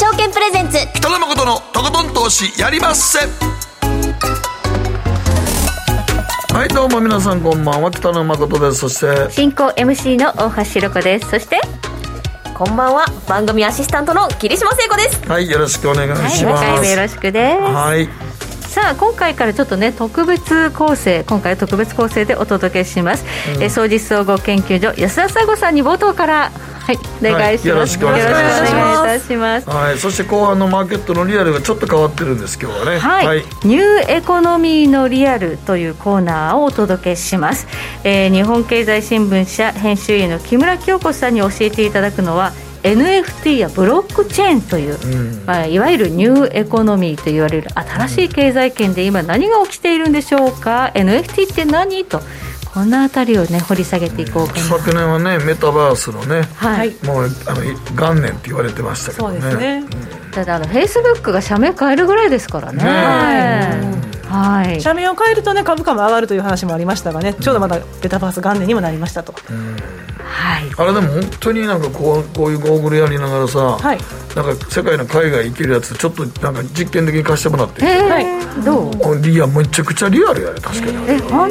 証券プレゼンツ。北野誠のとことん投資やりまっせ。はいどうも皆さんこんばんは。北野誠です。そして進行 MC の大橋ろ子です。そしてこんばんは。番組アシスタントの桐島聖子です。はいよろしくお願いします、はい、2回目よろしくです。はい。さあ今回からちょっとね特別構成今回は特別構成でお届けします、うん、え総実総合研究所安田佐吾さんに冒頭からはい、お願いします、はい、よろしくお願いいたします。はい、そして後半のマーケットのリアルがちょっと変わってるんです今日はね。はい、はい、ニューエコノミーのリアルというコーナーをお届けします、えー、日本経済新聞社編集員の木村京子さんに教えていただくのは NFT やブロックチェーンという、うん、まあ、いわゆるニューエコノミーと言われる新しい経済圏で今何が起きているんでしょうか、うん、NFT って何？とこの辺りをね掘り下げていこうかな。昨年はねメタバースのね、はい、もうあの元年って言われてましたけどね。そうですね、うん、ただあのフェイスブックが社名変えるぐらいですからね。ねはい、社名を変えると、ね、株価も上がるという話もありましたがね、ちょうどまだメタバース元年にもなりましたと。はい、あれでも本当になんかこうこういうゴーグルやりながらさ、はい、なんか世界の海外行けるやつちょっとなんか実験的に貸してもらって。はい、どう？リアめちゃくちゃリアルやね確かに。え本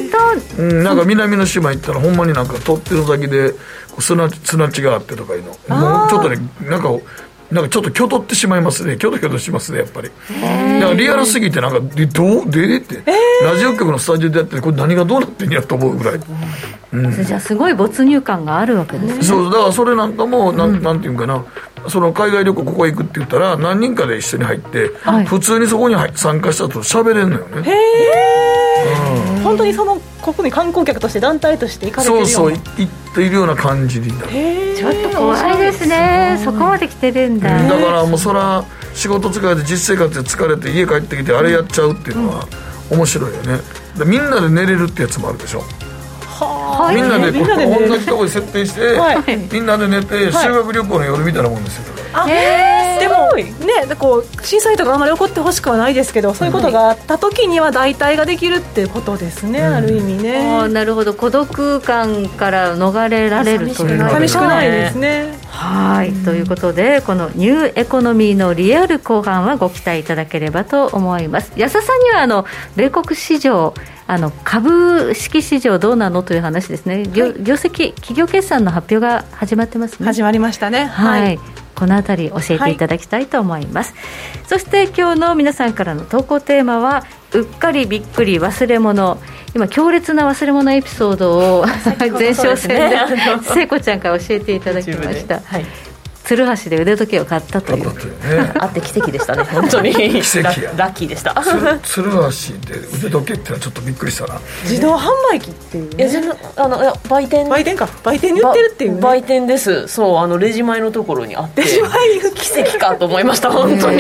当、うん、なんか南の島行ったらほんまになんか取ってる先で砂砂地があってとかいうの。もうちょっとねなんかなんかちょっときょとってしまいますね。きょときょとしますねやっぱり。だからリアルすぎてなんかでどうでって、ラジオ局のスタジオでやってこれ何がどうなってんやと思うぐらい、うん、じゃあすごい没入感があるわけですね。そうだからそれなんかもなん,、ん、なんていうかな。その海外旅行ここ行くって言ったら何人かで一緒に入って、はい、普通にそこに参加したと喋れるのよね。へえ、うん、本当にそのここに観光客として団体として行かれてるような。そうそう行っているような感じになる。ちょっと怖いですね。そこまで来てるんだ。だからもうそら仕事疲れて実生活で疲れて家帰ってきてあれやっちゃうっていうのは面白いよね。みんなで寝れるってやつもあるでしょはみんなでこう同じところに設定して、はい、みんなで寝て修学旅行の夜みたいなもんですよ。あでもねこう震災とかあんまり起こってほしくはないですけどそういうことがあった時には代替ができるっていうことですね、うん、ある意味ね。あなるほど。孤独感から逃れられるという寂しくないですね。はい、ということでこのニューエコノミーのリアル後半はご期待いただければと思います。安田さんにはあの米国市場あの株式市場どうなのという話ですね、業はい、業績、企業決算の発表が始まってますね。始まりましたね。はい、はい。この辺り教えていただきたいと思います、はい、そして今日の皆さんからの投稿テーマはうっかりびっくり忘れ物。今強烈な忘れ物エピソードを 前哨戦で聖子ちゃんから教えていただきました、はい鶴橋で腕時計を買ったという、ね、あって奇跡でしたね 本当に。奇跡や。ラッキーでした。鶴橋で腕時計ってのはちょっとびっくりしたな。自動販売機っていう、ね、いやあのいや売店。売店か。売店に売ってるっていう、ね、売店です。そうあのレジ前のところにあって。レジ前奇跡かと思いました本当に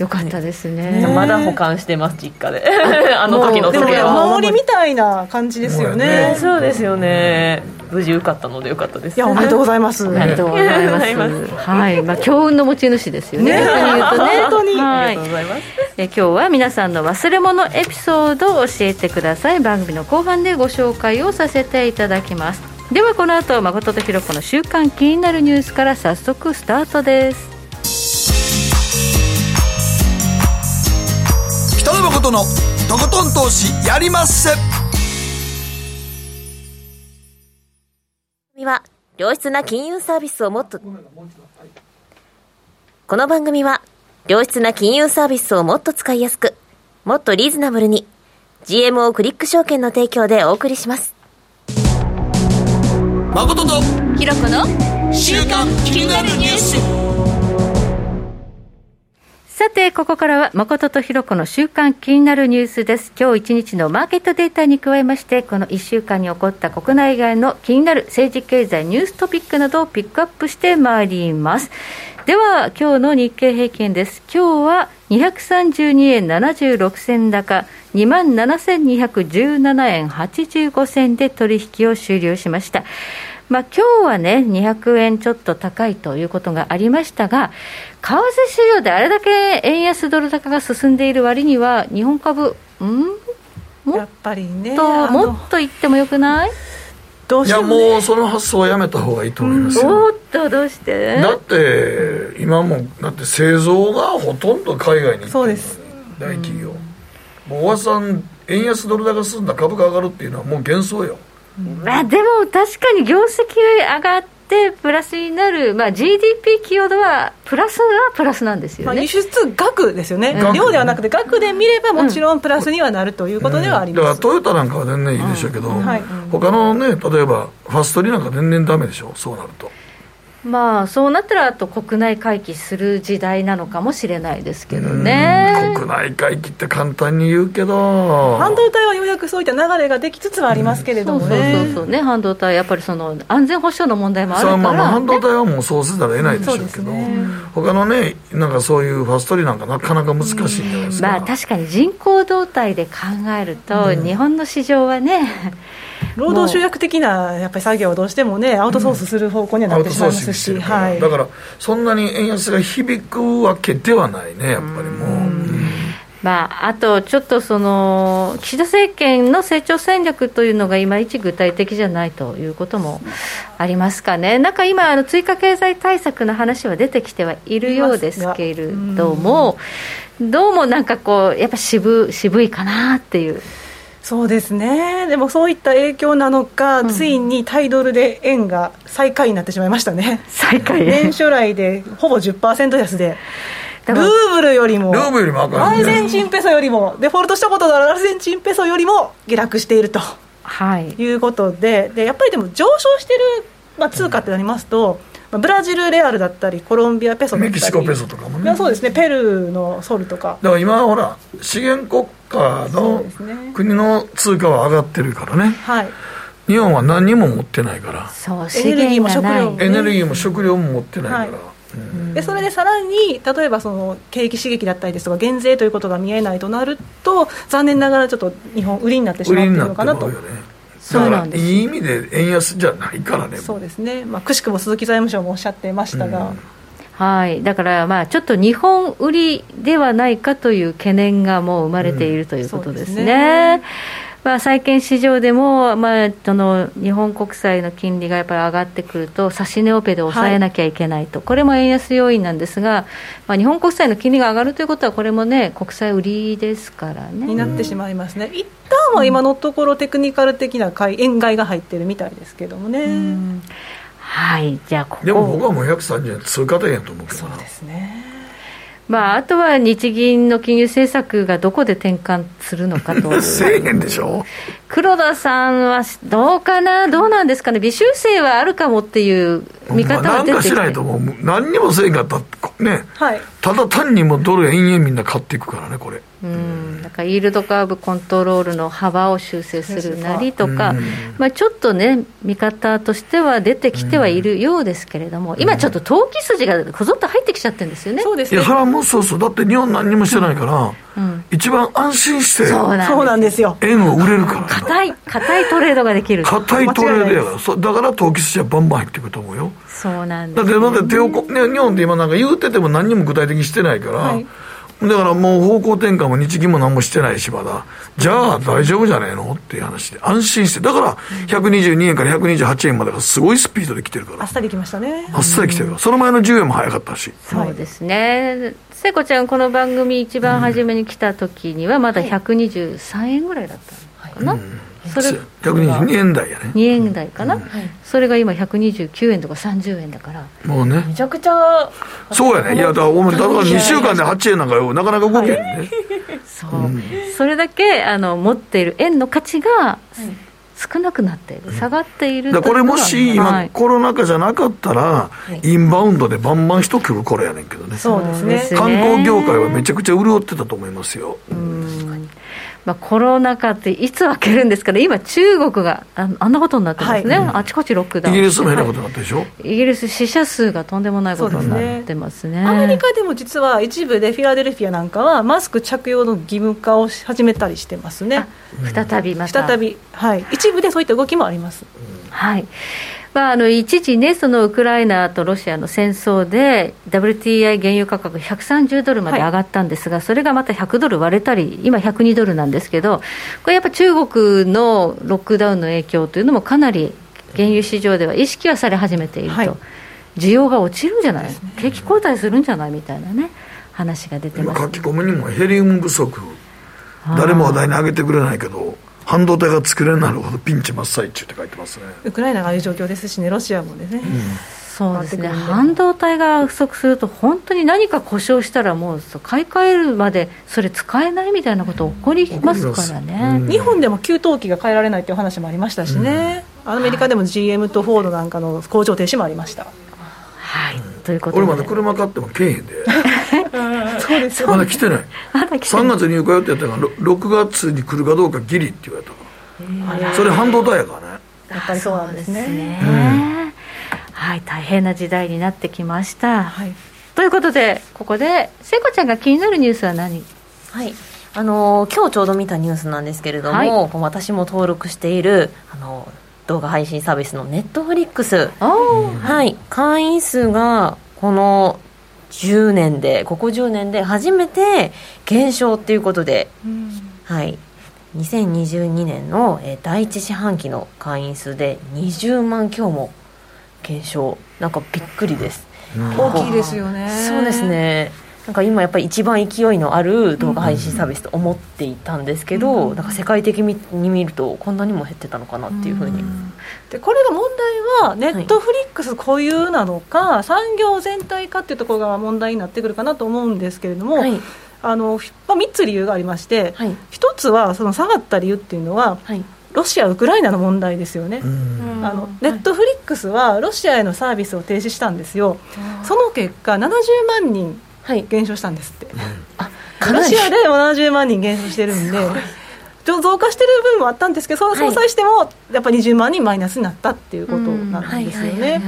よかったですね。まだ保管してます実家で。あの時の時計は。守りみたいな感じですよね。そうですよね。無事受かったのでよかったです。いやおめでとうございます。おめでとうございます。はい。まあ強運の持ち主ですよね。逆に言うとね。本当に、はい、ありがとうございます。え今日は皆さんの忘れ物エピソードを教えてください。番組の後半でご紹介をさせていただきます。ではこの後誠とひろ子の週刊気になるニュースから早速スタートです北野誠のとことん投資やりまっせ。は良質な金融サービスをもっとこの番組は良質な金融サービスをもっと使いやすくもっとリーズナブルに GMO クリック証券の提供でお送りします。誠とひろこの週刊気になるニュースさて、ここからは誠とひろ子の週間気になるニュースです。今日一日のマーケットデータに加えまして、この1週間に起こった国内外の気になる政治経済ニューストピックなどをピックアップしてまいります。では、今日の日経平均です。今日は232円76銭高、27,217円85銭で取引を終了しました。まあ、今日はね、200円ちょっと高いということがありましたが、為替市場であれだけ円安ドル高が進んでいる割には、日本株、うん？やっぱりねともっと言ってもよくない？どうしていやもねもうその発想はやめた方がいいと思いますよ、おっとどうして？だって今もだって製造がほとんど海外に行ってるそうです。大企業、もうおばさん円安ドル高進んだ株価上がるっていうのはもう幻想よまあ、でも確かに業績上がってプラスになる、まあ、GDP 寄与度はプラスはプラスなんですよね、まあ輸出額ですよね、額量ではなくて額で見ればもちろんプラスにはなるということではありだからます、トヨタなんかは全然いいでしょうけど、はい。他のね例えばファストリーなんか全然ダメでしょ。そうなるとまあそうなったらあと国内回帰する時代なのかもしれないですけどね。国内回帰って簡単に言うけど。半導体はようやくそういった流れができつつはありますけれどそうそうもね、そうそうね。半導体やっぱりその安全保障の問題もあるから、まあまあ半導ね体はもうそうせざるを得ないでしょうけど、他のねなんかそういうファストリーなんかなかなか難しいんじゃないですか、まあ確かに人口動態で考えると、日本の市場はね労働集約的なやっぱり作業をどうしてもねアウトソースする方向にはなってしまいますし、はい。だからそんなに円安が響くわけではないねやっぱりもう、うん。まあ、あとちょっとその岸田政権の成長戦略というのがいまいち具体的じゃないということもありますかね、なんか今、あの追加経済対策の話は出てきてはいるようですけれども、どうもなんかこう、やっぱ渋渋いかなっていう。そうですね、でもそういった影響なのか、ついにタイドルで円が最下位になってしまいましたね、最下位。年初来でほぼ10%安で、ルーブルよりも、ルーブルよりもアルねゼンチンペソよりも、デフォルトしたことのあるアルゼンチンペソよりも下落していると。はい、いうことで、でやっぱりでも上昇してる、まあ、通貨ってなりますと、まあブラジルレアルだったり、コロンビアペソだったり、メキシコペソとかもね。いやそうですね、ペルーのソルとか。だから今ほら資源国家の国の通貨は上がってるからね。はい、日本は何にも持ってないから。そう、エネルギーも食料もエネルギーも食料も持ってないから、はい。うん。でそれでさらに例えばその景気刺激だったりですとか減税ということが見えないとなると残念ながらちょっと日本売りになってしまっている売りになってのかなとねそうなんです。いい意味で円安じゃないからね。そうですね、まあ、くしくも鈴木財務省もおっしゃってましたが、はい、だからまあちょっと日本売りではないかという懸念がもう生まれているということですね。そうですねまあ、債券市場でも、まあ、その日本国債の金利がやっぱり上がってくると、指値オペで抑えなきゃいけないと、これも円安要因なんですが、まあ、日本国債の金利が上がるということは、これもね、国債売りですからね。になってしまいますね、一旦は今のところテクニカル的な買い円買いが入ってるみたいですけどもね、はい、じゃあここ。でも僕はもう130円通過点やと思うけどな。そうですねまあ、あとは日銀の金融政策がどこで転換するのかと。いう1000円でしょ？黒田さんはどうかな、どうなんですかね、微修正はあるかもっていう見方まあなんかしが出てきて、ないともう。何にもせんかったね。はい。ただ単にもうドル円円みんな買っていくからねこれうん、だからイールドカーブコントロールの幅を修正するなりとか、うんまあ、ちょっとね、見方としては出てきてはいるようですけれども、今ちょっと投機筋がこぞっと入ってきちゃってるんですよね。いやそうですねそれはもうそうそうだって日本何にもしてないから、うん一番安心してそうなんですよ円を売れるから硬い、硬いトレードができる。硬いトレードやからそうだから投機筋はバンバン入ってくると思うよそうなんだですってだって手をこ、ね、日本って今なんか言うてても何にも具体的にしてないから、はいだからもう方向転換も日銀も何もしてないしまだ。じゃあ大丈夫じゃねえの？っていう話で。安心して。だから122円から128円までがすごいスピードで来てるから。あっさりきましたね。あっさり来てるから。その前の10円も早かったし。そうですね、聖子ちゃん、この番組、一番初めに来た時には、まだ123円ぐらいだったのかな、それ122円台やね。2円台かな、それが今、129円とか30円だから、もうね。めちゃくちゃ。そうやね。いやだからだから2週間で8円なんかよ。なかなか動けへんね。そう、それだけあの持っている円の価値が少なくなっている、下がっているこれもし今、はいコロナ禍じゃなかったら、インバウンドでバンバン人来る頃やねんけどね。そうですね。観光業界はめちゃくちゃ潤ってたと思いますよ、まあ、コロナ禍っていつ開けるんですかね、今、中国がああんなことになってますね、はい。あちこちロックダウン。イギリスも変なことになったでしょ、イギリス、死者数がとんでもないことになってますね。アメリカでも実は一部でフィラデルフィアなんかはマスク着用の義務化をし始めたりしてますね。再びまた。再び、はい、一部でそういった動きもあります。はいまあ、あの一時ね、そのウクライナとロシアの戦争で、WTI 原油価格130ドルまで上がったんですが、それがまた100ドル割れたり、今102ドルなんですけど、これやっぱ中国のロックダウンの影響というのもかなり原油市場では意識はされ始めていると、はい。需要が落ちるんじゃない、景気後退するんじゃないみたいなね話が出て今ます、書き込みにもヘリウム不足。誰も話題に上げてくれないけど半導体が作れになるほどピンチ真っ最中って書いてますね。ウクライナがああいう状況ですしね、ロシアもですね、そうですね。半導体が不足すると本当に何か故障したらもう買い替えるまでそれ使えないみたいなこと起こりますからね、うん。日本でも給湯器が変えられないという話もありましたしね、アメリカでも GM とフォードなんかの工場停止もありました。はい。ということで。俺まだ車買ってもけえへんで そうです。まだ来てない。まだ来て3月に入荷予定やったからろ6月に来るかどうかギリって言われたからそれ半導体やからね。やっぱりそうなんですね。ね、はい大変な時代になってきました、はい、ということでここで聖子ちゃんが気になるニュースは何？はい。あのー今日ちょうど見たニュースなんですけれども、はい。私も登録している、あのー動画配信サービスのネットフリックス。はい。会員数が、この10年で、ここ10年で初めて減少っていうことで、はい。2022年の、えー第一四半期の会員数で20万強も減少。なんかびっくりです。大きいですよね。そうです。ねなんか今やっぱり一番勢いのある動画配信サービスと思っていたんですけど、なんか世界的に見るとこんなにも減ってたのかなっていうふうに、でこれが問題は、ネットフリックス固有なのか、産業全体かっていうところが問題になってくるかなと思うんですけれども、はい。あのまあ、3つ理由がありまして、はい。1つはその下がった理由っていうのは、はい。ロシア、ウクライナの問題ですよね。うん。あのネットフリックスはロシアへのサービスを停止したんですよ、その結果、70万人はい減少したんですって、かなり。ロシアで70万人減少してるんで、ちょっと増加してる部分もあったんですけど、そい相殺しても、やっぱり20万人マイナスになったっていうことなんですよね。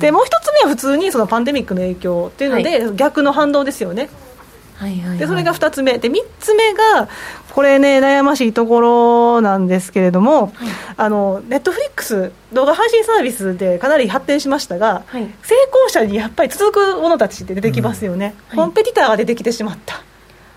でもう一つ目は普通にそのパンデミックの影響っていうので、逆の反動ですよね。はいはいはい。でそれが2つ目。で3つ目がこれね悩ましいところなんですけれども、あのネットフリックス動画配信サービスでかなり発展しましたが、はい。成功者にやっぱり続く者たちって出てきますよね、コンペティターが出てきてしまった、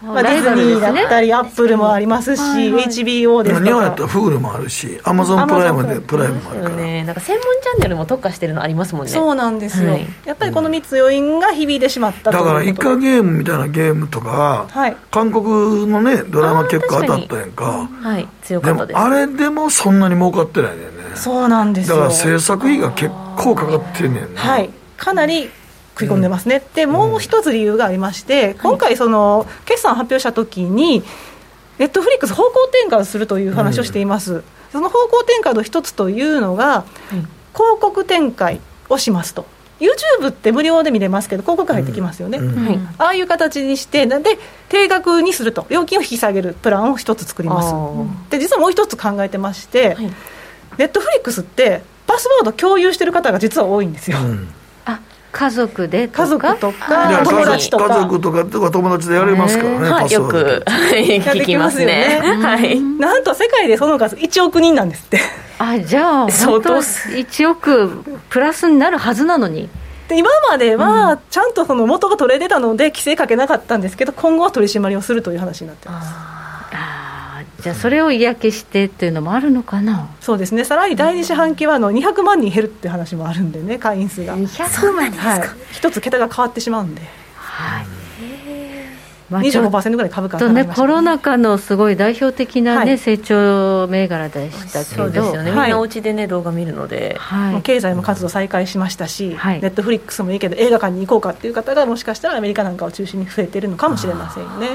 まあ、ディズニーだったり、アップルもありますし、はいはい。HBO ですとか。今日本やったら。フールもあるしアマゾンプライムでプライムもあるから、ね。なんか専門チャンネルも特化してるのありますもんね。そうなんですよ、はい。やっぱりこの3つ要因が響いてしまったとだからイカゲームみたいなゲームとか、はい。韓国のねドラマ結構当たったやんか。はい。強でもかったです。あれでもそんなに儲かってないねんね。そうなんですよ。だから制作費が結構かかってんねんな。はい、かなり食い込んでますね、でもう一つ理由がありまして、今回、その決算発表したときに、ネットフリックス方向転換をするという話をしています、その方向転換の一つというのが、広告展開をしますと、YouTube って無料で見れますけど、広告入ってきますよね。うん。はい。ああいう形にして、なんで定額にすると、料金を引き下げるプランを一つ作ります。で実はもう一つ考えてまして、はい。ネットフリックスって、パスワード共有してる方が実は多いんですよ。うん。あ家族でとか？家族といかや友達とか？家族とかとか友達でやれますからね、はい、よくはい 聞きますね。やってはい。なんと世界でその数1億人なんですって。あじゃあ相当。本当1億プラスになるはずなのに。で今まではちゃんとその元が取れてたので規制かけなかったんですけど今後は取り締まりをするという話になってます。あーじゃあそれを嫌気してっていうのもあるのかな？そうですね。さらに第二四半期はあの200万人減るっていう話もあるんでね会員数が。200万はい。一つ桁が変わってしまうんで。はい。まあちょっ25%ぐらい株価上がりました。ねコロナ禍のすごい代表的なね、はい。成長銘柄でしたけど。そうですよね、はい。みんなお家でね動画見るので。はい。経済も活動再開しましたし、はい。ネットフリックスもいいけど映画館に行こうかっていう方がもしかしたらアメリカなんかを中心に増えているのかもしれませんよね。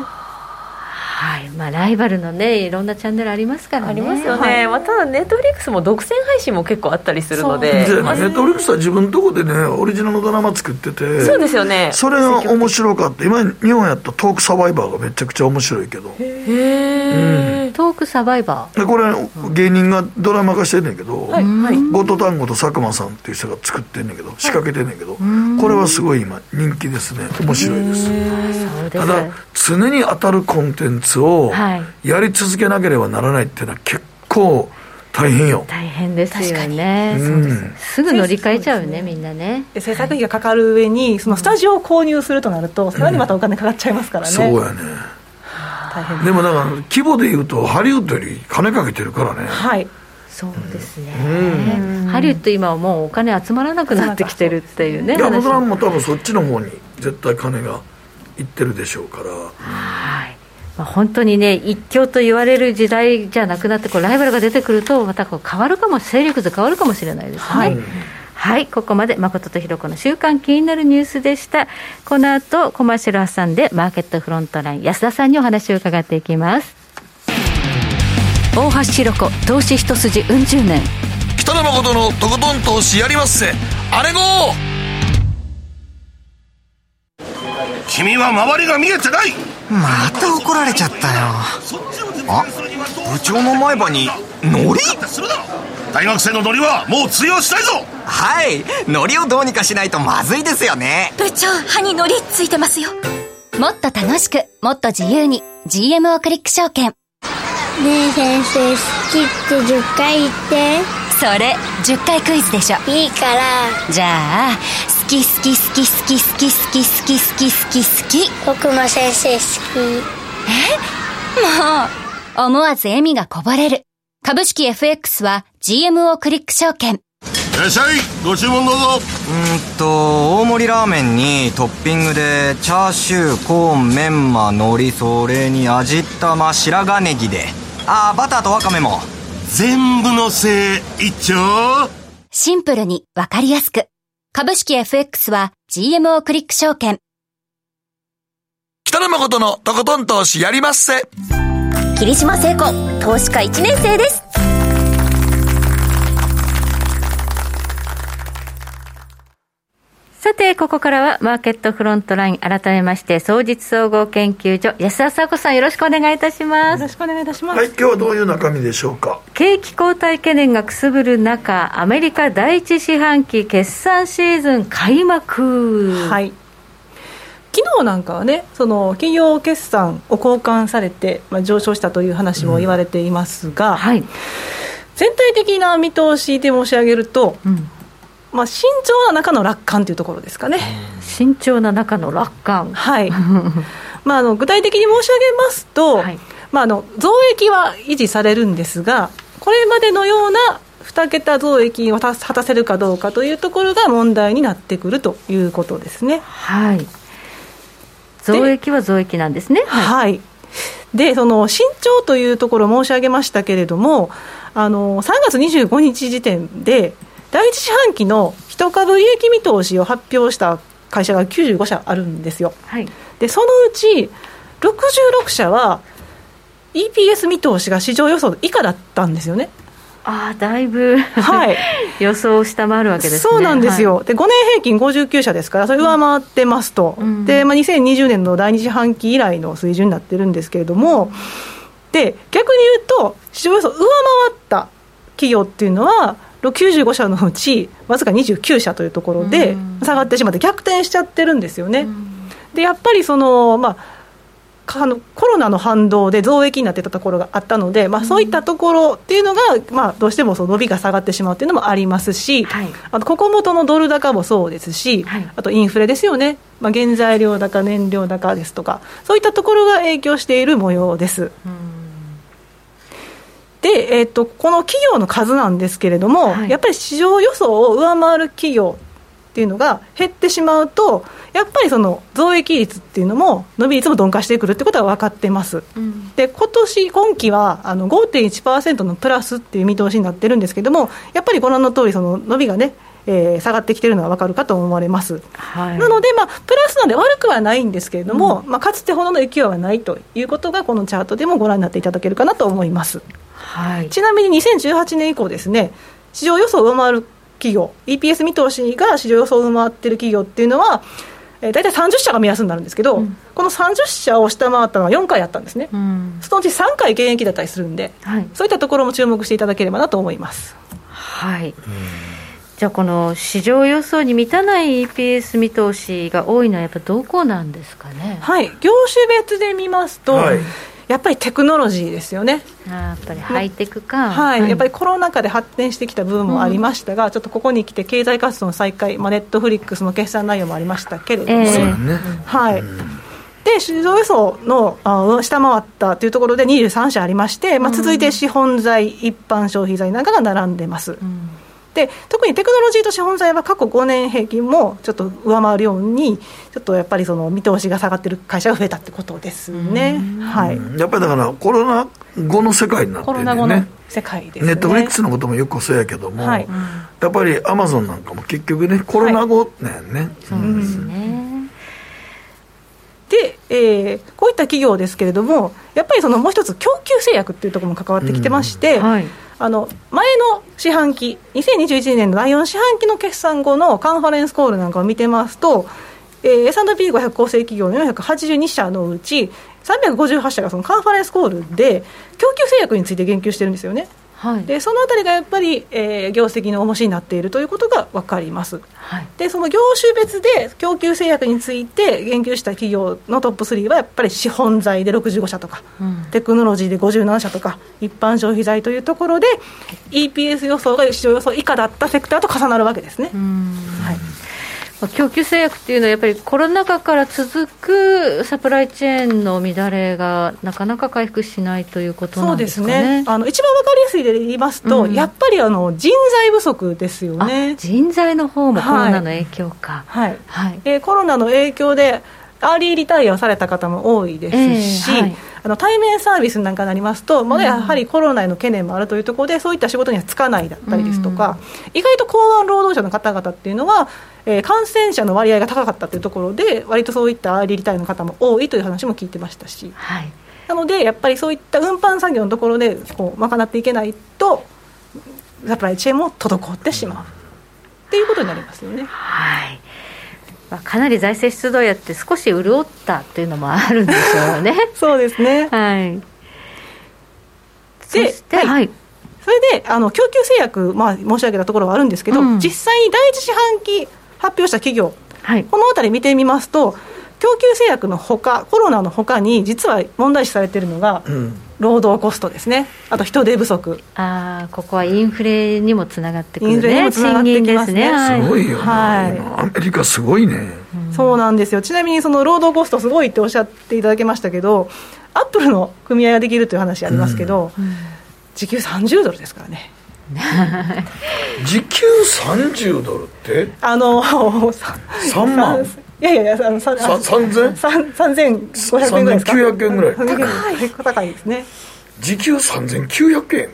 はい。まあ、ライバルのねいろんなチャンネルありますからね。ありますよね、はい。まあ、ただネットフリックスも独占配信も結構あったりするので。でネまあットフリックスは自分のとこでねオリジナルのドラマ作っててそうですよね。それが面白かった。今日本やったトークサバイバーがめちゃくちゃ面白いけど。へえ、トークサバイバでこれ芸人がドラマ化してんねんけど、はい。はいゴッドタンゴと佐久間さんっていう人が作ってんねんけど仕掛けてんねんけどこれはすごい今人気ですね。面白いです。そうですただ常に当たるコンテンツをはい。やり続けなければならないっていうのは結構大変よ。大変ですよね。うんすぐ乗り換えちゃうよねみんなね。で制作費がかかる上にそのスタジオを購入するとなるとさらにまたお金かかっちゃいますからね、そうやね。でもだから規模で言うとハリウッドより金かけてるからね。はい。そうですね、ハリウッド今はもうお金集まらなくなってきてるっていうねいや僕らも多分そっちの方に絶対金がいってるでしょうから。はいまあ、本当にね、一強と言われる時代じゃなくなって、こうライバルが出てくると、またこう変わるかも、勢力図変わるかもしれないですね。はいはい、ここまで誠とひろ子の週刊気になるニュースでした。この後、コマーシャル挟んで、マーケットフロントライン、安田さんにお話を伺っていきます。大橋ひろ子、投資一筋うん十年。北野誠のとことん投資やりまっせ。あれご君は周りが見えてないまた怒られちゃったよ。あ部長の前歯にノリ大学生のノリはもう通用したいぞ。はいノリをどうにかしないとまずいですよね。部長歯にノリついてますよ。もっと楽しくもっと自由に GMO クリック証券。ねえ先生好きって10回言って。それ10回クイズでしょ。いいから。じゃあ好き好き好き好き好き好き好き好き好き好き僕も先生好き。え？もう思わず笑みがこぼれる。株式 FX は GMO クリック証券。いらっしゃい。ご注文どうぞ。うんと大盛りラーメンにトッピングでチャーシューコーンメンマ海苔それに味玉白髪ネギで。ああバターとワカメも。全部のせい一丁。シンプルにわかりやすく株式 FX は GMO クリック証券。北野誠のとことん投資やりまっせ。霧島聖子、投資家1年生です。さて、ここからはマーケットフロントライン、改めまして、総実総合研究所、安田佐子さん、よろしくお願いいたします。よろしくお願いいたします。はい、今日はどういう中身でしょうか？景気後退懸念がくすぶる中、アメリカ第一四半期決算シーズン開幕。はい。昨日なんかはね、その企業決算を交換されて、まあ、上昇したという話も言われていますが、うんはい、全体的な見通しで申し上げると、うんまあ、慎重な中の楽観というところですかね。慎重な中の楽観。はい。まあ、あの具体的に申し上げますと、はい、まあ、あの増益は維持されるんですが、これまでのような2桁増益を果たせるかどうかというところが問題になってくるということですね。はい。増益は増益なんですね。はい、はい、でその慎重というところを申し上げましたけれども、あの3月25日時点で、第一四半期の一株利益見通しを発表した会社が95社あるんですよ、はい、でそのうち66社は EPS 見通しが市場予想以下だったんですよね。ああだいぶ、はい、予想を下回るわけですね。そうなんですよ、はい、で5年平均59社ですから、それ上回ってますと、うん、でまあ、2020年の第二四半期以来の水準になってるんですけれども、で逆に言うと、市場予想上回った企業っていうのは、95社のうちわずか29社というところで下がってしまって逆転しちゃってるんですよね。でやっぱりその、まああのコロナの反動で増益になってたところがあったので、まあ、そういったところっていうのが、まあ、どうしてもその伸びが下がってしまうっていうのもありますし、はい、あとここ元のドル高もそうですし、はい、あとインフレですよね、まあ、原材料高、燃料高ですとか、そういったところが影響している模様です。うんで、えーと、この企業の数なんですけれども、はい、やっぱり市場予想を上回る企業っていうのが減ってしまうと、やっぱりその増益率っていうのも、伸び率も鈍化してくるってことは分かってます、うん、で今年今期はあの5.1%のプラスっていう見通しになってるんですけれども、やっぱりご覧の通り、その伸びがね、えー、下がってきてるのは分かるかと思われます、はい、なので、まあ、プラスなんで悪くはないんですけれども、うん、まあ、かつてほどの勢いはないということが、このチャートでもご覧になっていただけるかなと思います。はい、ちなみに2018年以降ですね、市場予想を上回る企業、EPS 見通しが市場予想を上回っている企業っていうのは、えー、大体30社が目安になるんですけど、うん、この30社を下回ったのは4回あったんですね、うん、そのうち3回現役だったりするんで、はい、そういったところも注目していただければなと思います。はい、じゃあ、この市場予想に満たない EPS 見通しが多いのは、やっぱどこなんですかね？はい、業種別で見ますと、はいやっぱりテクノロジーですよね。あやっぱりハイテクか、はい、はい、やっぱりコロナ禍で発展してきた部分もありましたが、うん、ちょっとここに来て経済活動の再開、まあ、ネットフリックスの決算内容もありましたけれども、えー、はい、でで市場予想のあ下回ったというところで23社ありまして、まあ、続いて資本財、一般消費財なんかが並んでます。うん。で特にテクノロジーと資本財は過去5年平均もちょっと上回るように、ちょっとやっぱりその見通しが下がってる会社が増えたってことですね、はい、やっぱりだから、コロナ後の世界になってるんでね。世界です。ね、ネットフリックスのこともよくそうやけども、はい、やっぱりアマゾンなんかも結局ね、コロナ後なんね、はい、そうですね。で、えー、こういった企業ですけれども、やっぱりそのもう一つ、供給制約っていうところも関わってきてまして、うん。はい、あの前の四半期、2021年の第4四半期の決算後のカンファレンスコールなんかを見てますと、えー、S&P500 構成企業の482社のうち、358社がそのカンファレンスコールで、供給制約について言及してるんですよね。はい、でそのあたりがやっぱり、えー、業績の重しになっているということが分かります、はい、でその業種別で供給制約について言及した企業のトップ3はやっぱり資本財で65社とか、うん、テクノロジーで57社とか一般消費財というところで EPS 予想が市場予想以下だったセクターと重なるわけですね。はい供給制約っていうのは、やっぱりコロナ禍から続くサプライチェーンの乱れがなかなか回復しないということなんですかね、ね、あの一番分かりやすいで言いますと、うん、やっぱりあの人材不足ですよね。人材の方もコロナの影響か、はい。はい。はい、えー、コロナの影響で、アーリーリタイアをされた方も多いですし、えーはい。あの対面サービスなんかになりますと、まだやはりコロナへの懸念もあるというところで、そういった仕事にはつかないだったりですとか、意外と港湾労働者の方々っていうのは、えー、感染者の割合が高かったというところで、割とそういったアーリーリタイアの方も多いという話も聞いてましたし。はいなので、やっぱりそういった運搬作業のところでこう賄っていけないと、サプライチェーンも滞ってしまうっていうことになりますよね。はいまあ、かなり財政出動やって少し潤ったというのもあるんでしょうね。そうですね。はい。で、はい、はい、それであの供給制約、まあ、申し上げたところはあるんですけど、うん、実際に第一四半期発表した企業、はい、このあたり見てみますと、供給制約のほか、コロナのほかに、実は問題視されているのが、労働コストですね、あと人手不足。あここはインフレにもつながってくる、ね、インフレにもつながってきますね。すごいよ、ね、はい、アメリカすごいね、うん、そうなんですよ、ちなみにその労働コストすごいっておっしゃっていただけましたけど、アップルの組合ができるという話ありますけど、うん、時給30ドルですからね。時給30ドルって？あの 3万？いやいやいや、あのさ 3000? 3500円ぐらいですか？3900円ぐらい。高い。高い。ですね。時給3900円？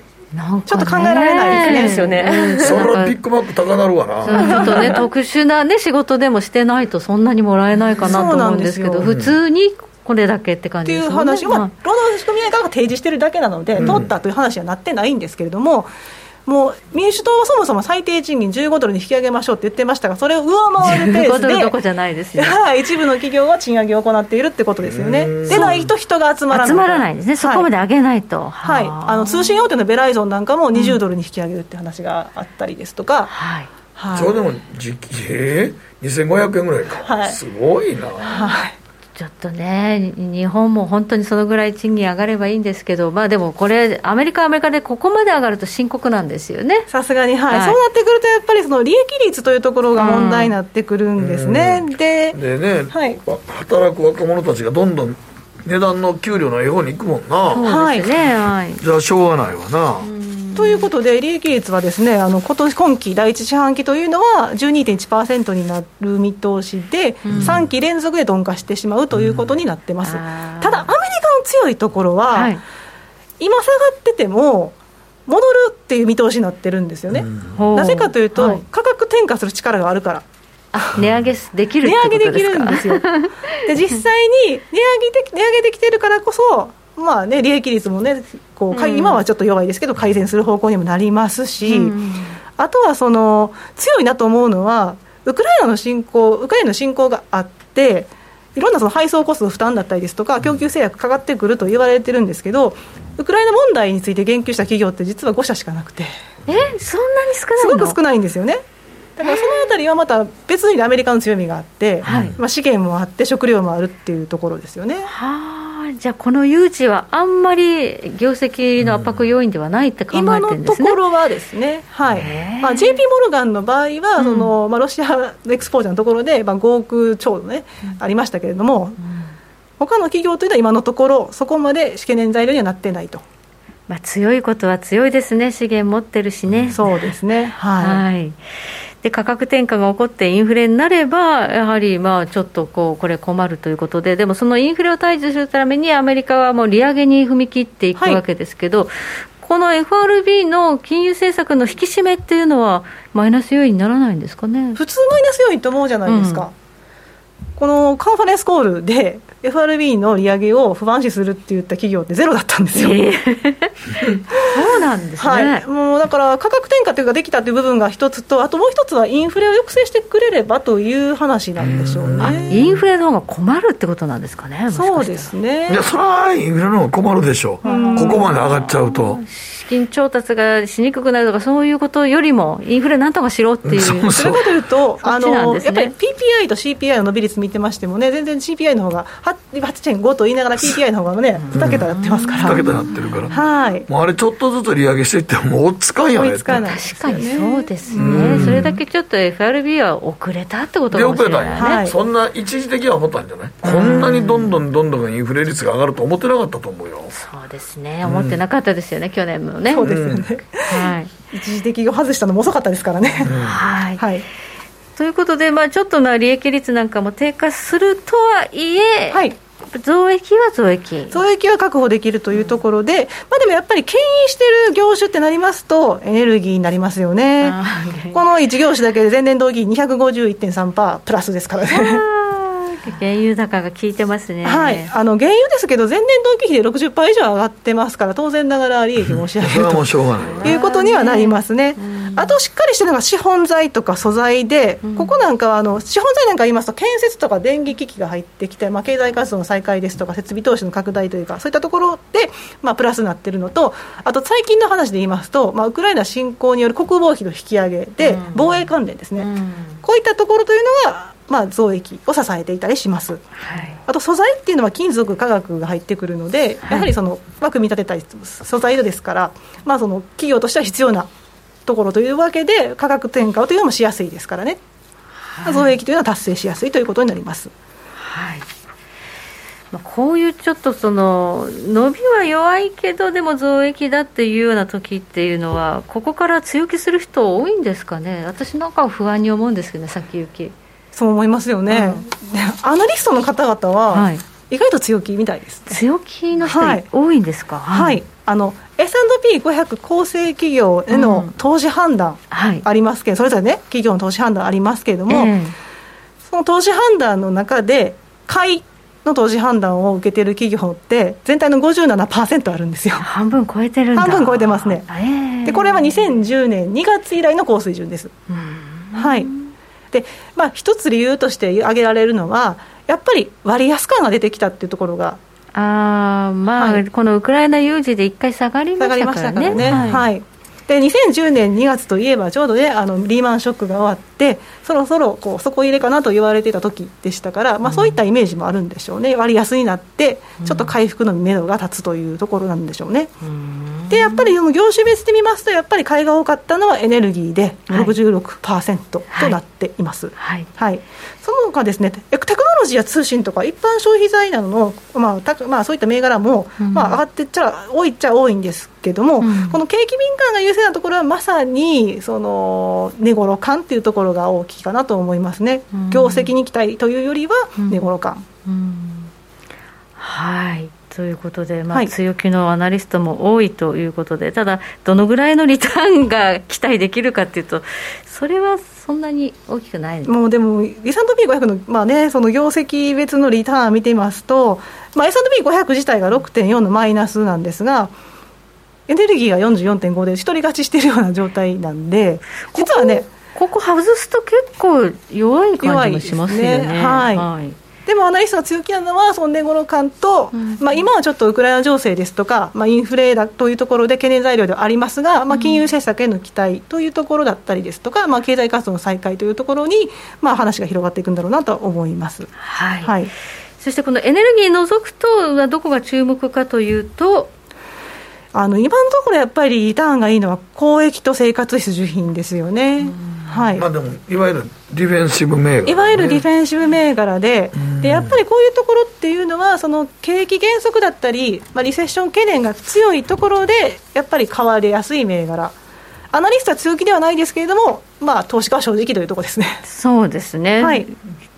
ちょっと考えられないですよね。それはビッグマック高なるわな。ちょっとね、特殊なね、仕事でもしてないとそんなにもらえないかなと思うんですけど、普通にこれだけって感じですね。っていう話、まあ、労働組合側が提示してるだけなので、取ったという話はなってないんですけれども、もう民主党はそもそも最低賃金15ドルに引き上げましょうって言ってましたが、それを上回るペースで、どこじゃないです一部の企業は賃上げを行っているってことですよね、でないと人が集まらない集まらないですね、そこまで上げないと、はい、あ。の通信大手のベライゾンなんかも20ドルに引き上げるって話があったりですとか。はい。はい、それでも時期、えー、2500円ぐらいか、はい、すごいな、はい、ちょっとね、日本も本当にそのぐらい賃金上がればいいんですけど、まあでもこれ、アメリカはアメリカでここまで上がると深刻なんですよねさすがに、はい、はい、そうなってくると、やっぱりその利益率というところが問題になってくるんですね。ででね、はい、働く若者たちがどんどん値段の給料の絵本にいくもんな、そうですね、はい、じゃあ、しょうがないわな。ということで、利益率はですね、あの今年今期第一四半期というのは12.1%になる見通しで、うん、3期連続で鈍化してしまうということになってます。うん、ただ、アメリカの強いところは、はい、今下がってても、戻るっていう見通しになってるんですよね。うん、なぜかというと、はい、価格転嫁する力があるから。値上げできる値上げできるんですよ。で実際に値上げで値上げできてるからこそまあね、利益率もねこう、うん、今はちょっと弱いですけど改善する方向にもなりますし、うん、あとはその強いなと思うのはウクライナの侵攻ウクライナの侵攻があっていろんなその配送コスト負担だったりですとか供給制約かかってくると言われてるんですけどウクライナ問題について言及した企業って実は5社しかなくて。えそんなに少ないすごく少ないんですよねだからそのあたりはまた別にアメリカの強みがあって、はい、まあ、資源もあって食料もあるっていうところですよね。はあじゃあ、この誘致はあんまり業績の圧迫要因ではないって考えてるんですね、今のところはですね、はい。まあ、JP モルガンの場合は、そのまあ、ロシアエクスポージャーのところで、まあ、5億超ね、うん、ありましたけれども、うん、他の企業というのは今のところ、そこまで懸念材料にはなってないと。まあ、強いことは強いですね、資源持ってるしね。そうですね、はい、はいで価格転嫁が起こってインフレになれば、やはりまあちょっとこうこれ困るということで、でもそのインフレを退治するために、アメリカはもう利上げに踏み切っていくわけですけど、はい、この FRB の金融政策の引き締めっていうのは、マイナス要因にならないんですかね？普通マイナス要因と思うじゃないですか。うん。このカンファレンスコールで FRB の利上げを不安視するって言った企業ってゼロだったんですよ。えー、そうなんですね、はい、もうだから価格転嫁というかできたという部分が一つと、あともう一つはインフレを抑制してくれればという話なんでしょうね。インフレの方が困るってことなんですかね、そうですね。いや、それはインフレの方が困るでしょう、うここまで上がっちゃうと。資金調達がしにくくなるとか、そういうことよりも、インフレなんとかしろっていう、そうそうそういうこと言うと、あの、ね、やっぱり PPI と CPI の伸び率見てましてもね、全然 CPI の方が8.5と言いながら PPI の方がね、2桁やってますから。2桁やってるから。はい。もうあれちょっとずつ利上げしていっても、追いつかんよね。追いつかない、確かにそうですね。それだけちょっと FRB は遅れたってことかもしれない、ね、はい、そんな一時的は思ったんじゃない？こんなにどんどんどんどんインフレ率が上がると思ってなかったと思うよ。そうですね。思ってなかったですよね、去年もね。そうですよね。はい。一時的を外したのも遅かったですからね。はい。はい。ということで、まあ、ちょっとな利益率なんかも低下するとはいえ、はい、増益は増益増益は確保できるというところで、まあ、でもやっぱり牽引している業種ってなりますと、エネルギーになりますよね、この1業種だけで前年同期251.3%プラスですからね。原油高が効いてますね、はい、あの原油ですけど、前年同期比で60%以上上がってますから、当然ながら利益申し上げると。いうことにはなりますね。あとしっかりしてるのが資本財とか素材で、ここなんかはあの資本財なんか言いますと、建設とか電気機器が入ってきて、まあ、経済活動の再開ですとか、設備投資の拡大というか、そういったところで、まあ、プラスになってるのと、あと最近の話で言いますと、まあ、ウクライナ侵攻による国防費の引き上げで、防衛関連ですね、こういったところというのが、まあ、増益を支えていたりします、はい、あと素材っていうのは金属、化学が入ってくるので、やはりその、まあ、組み立てたり素材ですから、まあ、その企業としては必要なところというわけで、価格転嫁というのもしやすいですからね、はい、増益というのは達成しやすいということになります。はい。まあ、こういうちょっとその伸びは弱いけどでも増益だっていうような時っていうのはここから強気する人多いんですかね？私なんかは不安に思うんですけどね先行きそう思いますよね、うん、アナリストの方々は、意外と強気みたいです、ね、強気の人、多いんですか？はい、あの S&P500 構成企業への投資判断ありますけど、うんはい、それぞれね企業の投資判断ありますけれども、えー、その投資判断の中で買いの投資判断を受けている企業って全体の57%あるんですよ。半分超えてるん半分超えてますね、えー、でこれは2010年2月以来の高水準です、はいで、まあ、一つ理由として挙げられるのは、やっぱり割安感が出てきたっていうところが。あまあ、はい、このウクライナ有事で一回下がりましたからね。はい、はいで2010年2月といえばちょうどねあのリーマンショックが終わってそろそろこう底入れかなと言われていた時でしたから、まあ、そういったイメージもあるんでしょうね。割安になってちょっと回復の目処が立つというところなんでしょうね。でやっぱりその業種別で見ますとやっぱり買いが多かったのはエネルギーで66%となっています。はい、はい、その他ですねテクノロジーや通信とか一般消費財などの、まあたまあ、そういった銘柄も、まあ、上がってっちゃ多いっちゃ多いんですけども、うん、この景気敏感が優勢なところはまさにその値頃感っていうところが大きいかなと思いますね、うん、業績に期待というよりは値頃感。うん、はい。ということで、まあ、強気のアナリストも多いということで、はい、ただ、どのぐらいのリターンが期待できるかっていうと、それはそんなに大きくない。もうでも、S&P500 の,、まあね、その業績別のリターン見てますと、まあ、S&P500 自体が6.4のマイナスなんですが、エネルギーが44.5で、一人勝ちしてるような状態なんで、実はね、ここ外すと結構弱い感じもしますよね。ねはい、はい。でもアナリストが強気なのは、その値頃感と、うん、まあ、今はちょっとウクライナ情勢ですとか、まあ、インフレだというところで懸念材料ではありますが、まあ、金融政策への期待というところだったりですとか、まあ、経済活動の再開というところに、まあ、話が広がっていくんだろうなと思います。はい、はい、そしてこのエネルギー除くと、どこが注目かというと、あの今のところやっぱりリターンがいいのは、公益と生活必需品ですよね。はい。まあでもいわゆるディフェンシブ銘柄、ね、いわゆるディフェンシブ銘柄で、でやっぱりこういうところっていうのは、その景気減速だったり、まあ、リセッション懸念が強いところで、やっぱり買われやすい銘柄、アナリストは強気ではないですけれども、まあ、投資家は正直というところですね。そうですね、はい。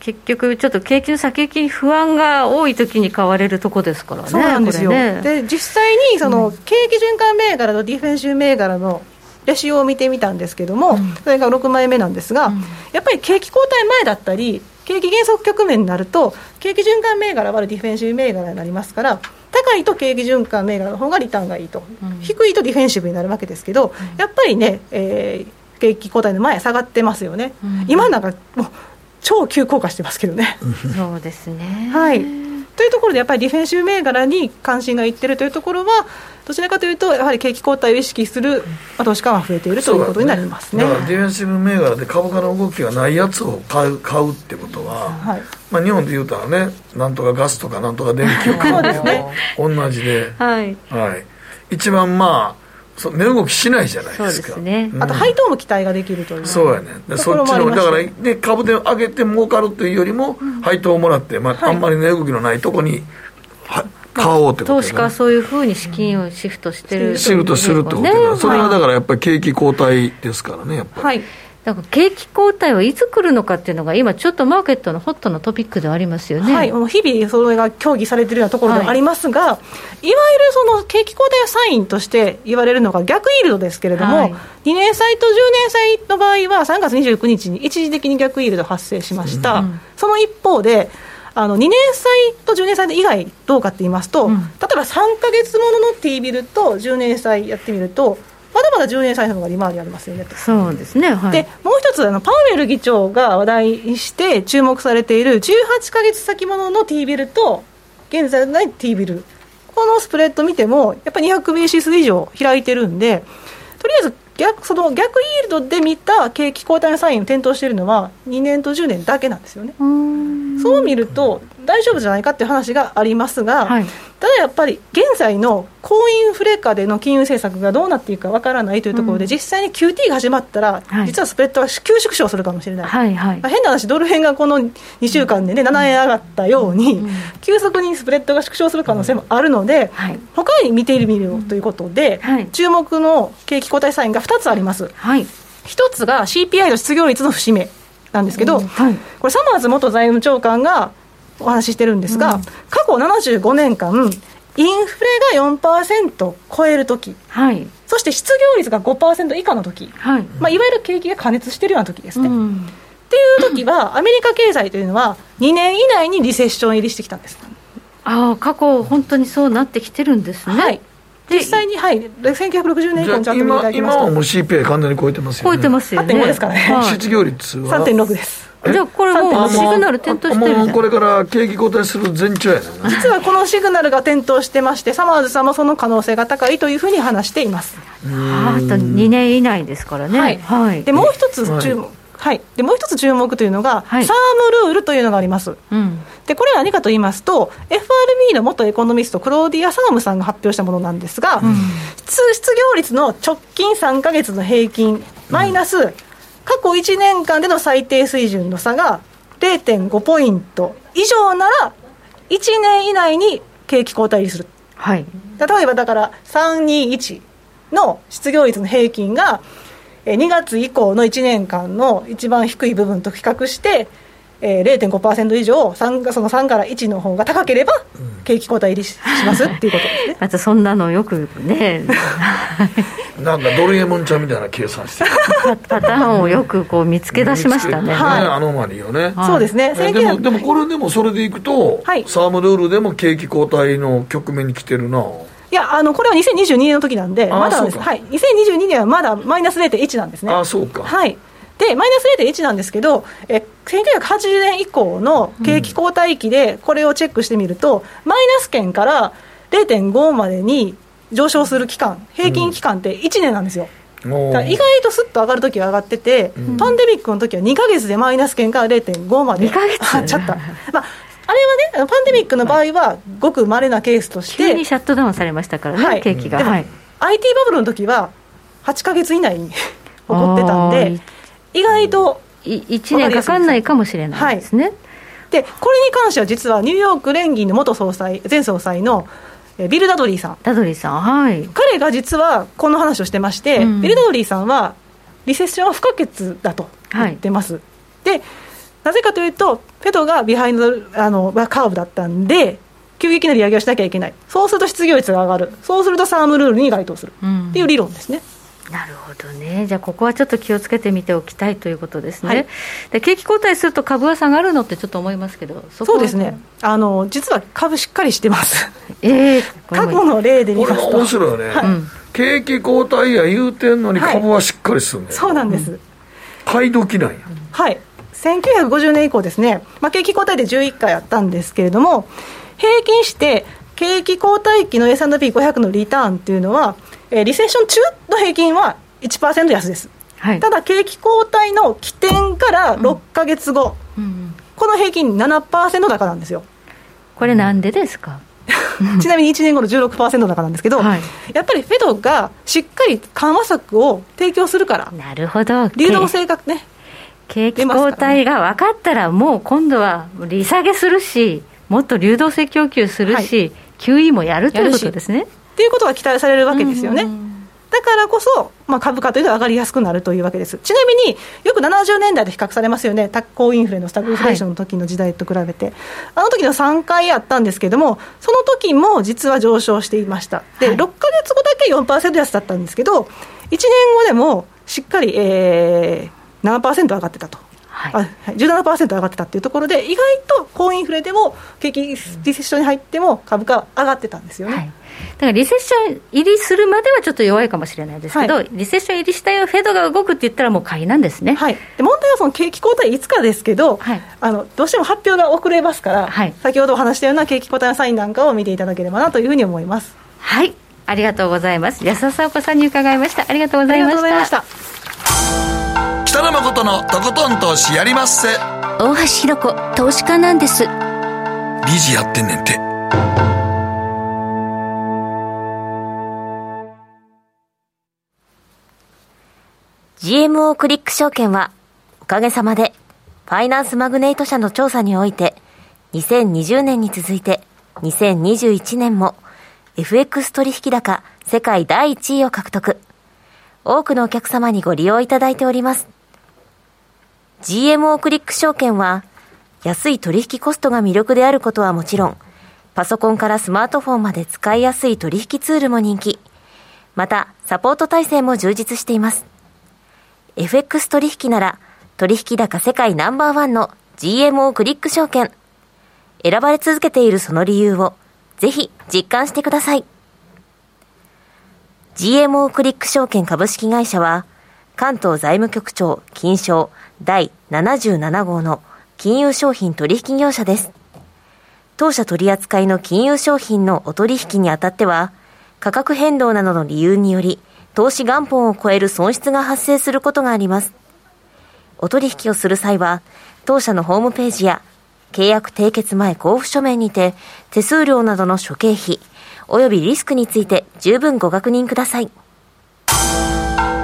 結局、ちょっと景気の先行きに不安が多い時に買われるとこですからね、そうなんですよ、ね。で実際にその、景気循環銘柄とディフェンシブ銘柄のレシオを見てみたんですけども、それが6枚目なんですが、やっぱり景気後退前だったり、景気減速局面になると、景気循環銘柄はディフェンシブ銘柄になりますから、高いと景気循環銘柄の方がリターンがいいと、低いとディフェンシブになるわけですけど、やっぱりね、えー景気後退の前、下がってますよね、今なんかもう超急降下してますけどね。そうですね。はい、というところで、やっぱりディフェンシブ銘柄に関心がいってるというところは、どちらかというと、やはり景気後退を意識する、まあ、投資家が増えているということになりますね。だからディフェンシブ銘柄で株価の動きがないやつを買う買うってことは、はい。まあ、日本で言うたらねなんとかガスとかなんとか電気を買うのと同じで、はい、はい、一番まあそ値動きしないじゃないですか。そうですね。うん。あと配当も期待ができるという、そうやねそっちのだから、ね、株で上げて儲かるというよりも、配当をもらって、まあはい。あんまり値動きのないとこには買おうってこと投資家はそういうふうに資金をシフトしてる、シフトするってことねだからそれはだからやっぱり景気後退ですからねやっぱり、はい、だから景気後退はいつ来るのかっていうのが、今、ちょっとマーケットのホットなトピックではありますよね。はい、もう日々それが協議されているようなところではありますが、い、わゆるその景気後退サインとして言われるのが逆イールドですけれども、はい。2年債と10年債の場合は3月29日に一時的に逆イールド発生しました、その一方であの2年債と10年債以外どうかって言いますと、例えば3か月ものの T ビルと10年債やってみるとまだまだ10年債の方が利回りありますよねと。そうですね、はい、でもう一つあの、パウエル議長が話題にして注目されている18か月先物の T ビルと現在のない T ビル、このスプレッド見ても、やっぱり200ベーシス以上開いてるんで、とりあえず逆その逆イールドで見た景気後退のサインを点灯しているのは、2年と10年だけなんですよね。そう見ると、大丈夫じゃないかっていう話がありますが、はい。ただやっぱり現在の高インフレ下での金融政策がどうなっていくかわからないというところで、実際に QT が始まったら、はい。実はスプレッドが急縮小するかもしれない。はいはい。まあ変な話、ドル円がこの2週間で、ね、7円上がったように、急速にスプレッドが縮小する可能性もあるので、はい。他に見てみるということで、はい。注目の景気後退サインが2つあります。はい。一つが CPI の失業率の節目なんですけど、はい。これ、サマーズ元財務長官がお話ししてるんですが、過去75年間、インフレが4%超えるとき、はい。そして失業率が5%以下のとき、はい。まあ、いわゆる景気が過熱しているようなときですね。うん。っていう時は、アメリカ経済というのは、2年以内にリセッション入りしてきたんです。ああ過去本当にそうなってきてるんですね、はい、で実際に、はい、1960年以降にちゃんと見ていた今だきますと、今はもう CPI 完全に超えてますよね超えてますよね8.5ですからねはい失業率は3.6です。じゃあこれもうシグナル点灯してるじゃん。もうこれから景気後退する前兆や実はこのシグナルが点灯してまして、サマーズさんもその可能性が高いというふうに話しています。ああと2年以内ですからね。はい。はい。でもう一つ注目、はい。でもう一つ注目というのが、はい。サームルールというのがあります。うん。でこれは何かと言いますと、FRB の元エコノミスト、クローディア・サームさんが発表したものなんですが、失失業率の直近3か月の平均、マイナス、過去1年間での最低水準の差が0.5ポイント以上なら、1年以内に景気後退する。はい例えばだから321の失業率の平均がえー2月以降の1年間の一番低い部分と比較して、えー、0.5%以上3その3から1の方が高ければ景気後退入りししますっていうことですね。またそんなのよくね。なんかドルエモンちゃんみたいな計算してる。パターンをよくこう見つけ出しましたね、はい。アノマリーをね。はい。そうですね。えでも1900でもこれでもそれでいくと、はい。サームルールでも景気後退の局面に来てるな。いやあのこれは2022年の時なんでまだはい、2022年はまだマイナス0.1なんですね。ああそうか、はい、でマイナス0.1なんですけど、え1980年以降の景気後退期でこれをチェックしてみると、マイナス圏から0.5までに上昇する期間、平均期間って1年なんですよ。おーだから意外とすっと上がるときは上がってて、パンデミックの時は2か月でマイナス圏から0.5まで2ヶ月。上がっちゃった。まああれはね、パンデミックの場合は、ごく稀なケースとして、急にシャットダウンされましたからね、はい。景気が、はい、IT バブルの時は8か月以内に 起こってたんあでー、意外と1年かかんないかもしれないですね、はい、でこれに関しては実はニューヨーク連銀の元総裁前総裁のビル・ダドリーさん。ダドリーさんはい。彼が実はこの話をしてまして、うん、ビル・ダドリーさんはリセッションは不可欠だと言ってます、はい、でなぜかというとフェドがビハインドあのカーブだったんで急激な利上げをしなきゃいけない。そうすると失業率が上がる。そうするとサームルールに該当する。っていう理論ですね、うんなるほどね、じゃあ、ここはちょっと気をつけてみておきたいということですね、はい、で景気後退すると株は下がるのってちょっと思いますけど、そそうですね。あの、実は株しっかりしてます、えー、過去の例で見ますと、面白いよね、はい、景気後退や言うてんのに、株はしっかりするんだよ、はい、そうなんです、うん、買い時なんや。はい。1950年以降ですね、まあ、景気後退で11回あったんですけれども、平均して景気後退期の S&P500 のリターンっていうのは、えー、リセッション中の平均は1%安です、はい、ただ景気後退の起点から6か月後、うんうん、この平均7%高なんですよ。これなんでですか？ちなみに1年後の16%高なんですけど、はい、やっぱりフェドがしっかり緩和策を提供するからなるほど。流動性がね景気後退が分かったらもう今度は利下げするしもっと流動性供給するし、はい、QE もやるということですねっていうことが期待されるわけですよね。だからこそ、まあ、株価というのは上がりやすくなるというわけです。ちなみによく70年代で比較されますよね、高インフレのスタグフレーションの時の時代と比べて、はい、あの時の3回あったんですけども、その時も実は上昇していました、で、はい、6か月後だけ4%安だったんですけど、1年後でもしっかり、えー、7%上がってたと。はい、17%上がってたっていうところで、意外と高インフレでも、景気リセッションに入っても、株価上がってたんですよね。はいだからリセッション入りするまではちょっと弱いかもしれないですけど、はい、リセッション入りしたよ、フェドが動くって言ったら、もう買いなんですね、はい、で問題はその景気後退いつかですけど、はい、あのどうしても発表が遅れますから、はい、先ほどお話したような景気後退のサインなんかを見ていただければなというふうに思います。はい。ありがとうございます。安田沙子さんに伺いました。ありがとうございました。北野誠のとことん投資やりまっせ。大橋ひろ子投資家なんです。理事やってんねんて「GMO クリック証券はおかげさまでファイナンスマグネイト社の調査において2020年に続いて2021年も FX 取引高世界第1位を獲得。多くのお客様にご利用いただいております。GMO クリック証券は、安い取引コストが魅力であることはもちろん、パソコンからスマートフォンまで使いやすい取引ツールも人気。また、サポート体制も充実しています。FX 取引なら、取引高世界ナンバーワンの GMO クリック証券。選ばれ続けているその理由を、ぜひ実感してください。GMO クリック証券株式会社は、関東財務局長金賞第77号の金融商品取引業者です。当社取扱いの金融商品のお取引にあたっては、価格変動などの理由により、投資元本を超える損失が発生することがあります。お取引をする際は、当社のホームページや契約締結前交付書面にて、手数料などの諸経費、及びリスクについて十分ご確認ください。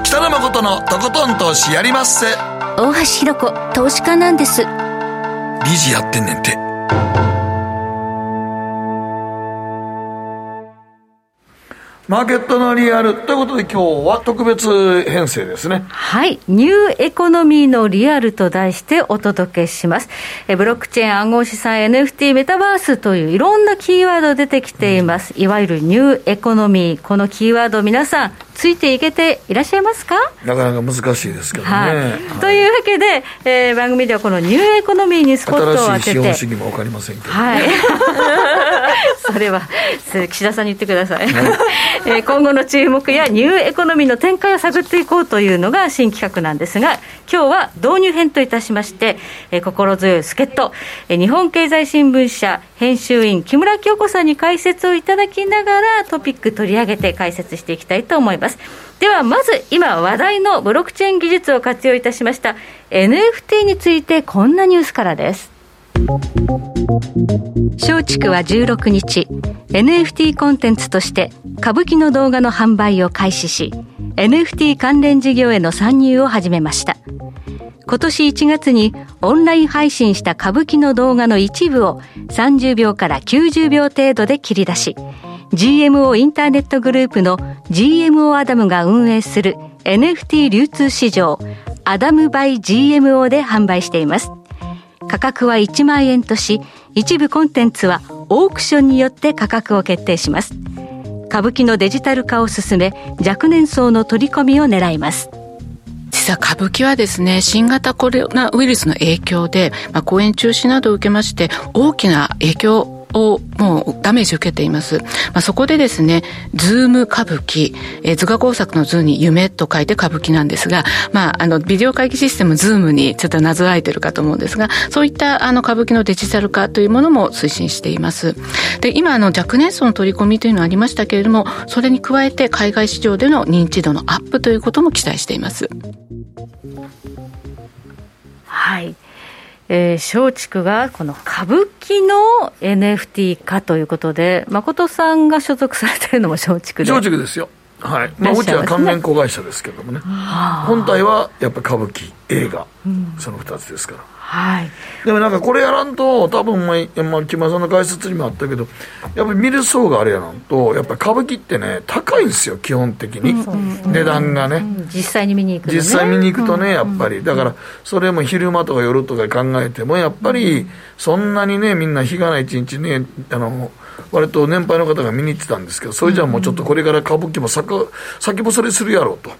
北野誠のとことん投資やりまっせ。大橋ひろ子、投資家なんです。理事やってんねんて。マーケットのリアルということで今日は特別編成ですね。はい。ニューエコノミーのリアルと題してお届けします。えブロックチェーン暗号資産 NFT メタバースといういろんなキーワード出てきています、いわゆるニューエコノミー。このキーワード皆さんついていけていらっしゃいますか？なかなか難しいですけどね。はい。はい、というわけで、えー、番組ではこのニューエコノミーにスポットを当てて。新しい資本主義も分かりませんけど、はい。それは岸田さんに言ってください、はい、えー、今後の注目やニューエコノミーの展開を探っていこうというのが新企画なんですが今日は導入編といたしまして、えー、心強い助っ人、えー、日本経済新聞社編集員木村京子さんに解説をいただきながらトピック取り上げて解説していきたいと思いますではまず今話題のブロックチェーン技術を活用いたしました NFT についてこんなニュースからです。松竹は16日 NFT コンテンツとして歌舞伎の動画の販売を開始し NFT 関連事業への参入を始めました。今年1月にオンライン配信した歌舞伎の動画の一部を30秒から90秒程度で切り出し、GMO インターネットグループの GMO アダムが運営する NFT 流通市場アダムバイ GMO で販売しています。価格は1万円とし、一部コンテンツはオークションによって価格を決定します。歌舞伎のデジタル化を進め、若年層の取り込みを狙います。実は歌舞伎はですね、新型コロナウイルスの影響で、まあ、公演中止などを受けまして、大きな影響ををもうダメージ受けています。まあ、そこでですね、図夢歌舞伎、えー、図画工作の図に夢と書いて歌舞伎なんですが、まあ、あの、ビデオ会議システムズームにちょっとなぞらえてるかと思うんですが、そういったあの歌舞伎のデジタル化というものも推進しています。で、今あの若年層の取り込みというのはありましたけれども、それに加えて海外市場での認知度のアップということも期待しています。はい。えー、松竹がこの歌舞伎の NFT 化ということで、誠さんが所属されているのも松竹で。松竹ですよ。はい。まあ、うちは関連子会社ですけどもね。本体はやっぱり歌舞伎、映画、うん、その2つですから。はい、でもなんかこれやらんと多分まあ、まあ、木村さんの解説にもあったけどやっぱり見る層があれやなんとやっぱり歌舞伎ってね高いんですよ基本的に、値段がね、うん、実際に見に行くと、ね、実際見に行くとねやっぱり。だからそれも昼間とか夜とか考えてもやっぱりそんなにねみんな日がない一日ねあの割と年配の方が見に行ってたんですけどそれじゃあもうちょっとこれから歌舞伎も先先細りするやろうと、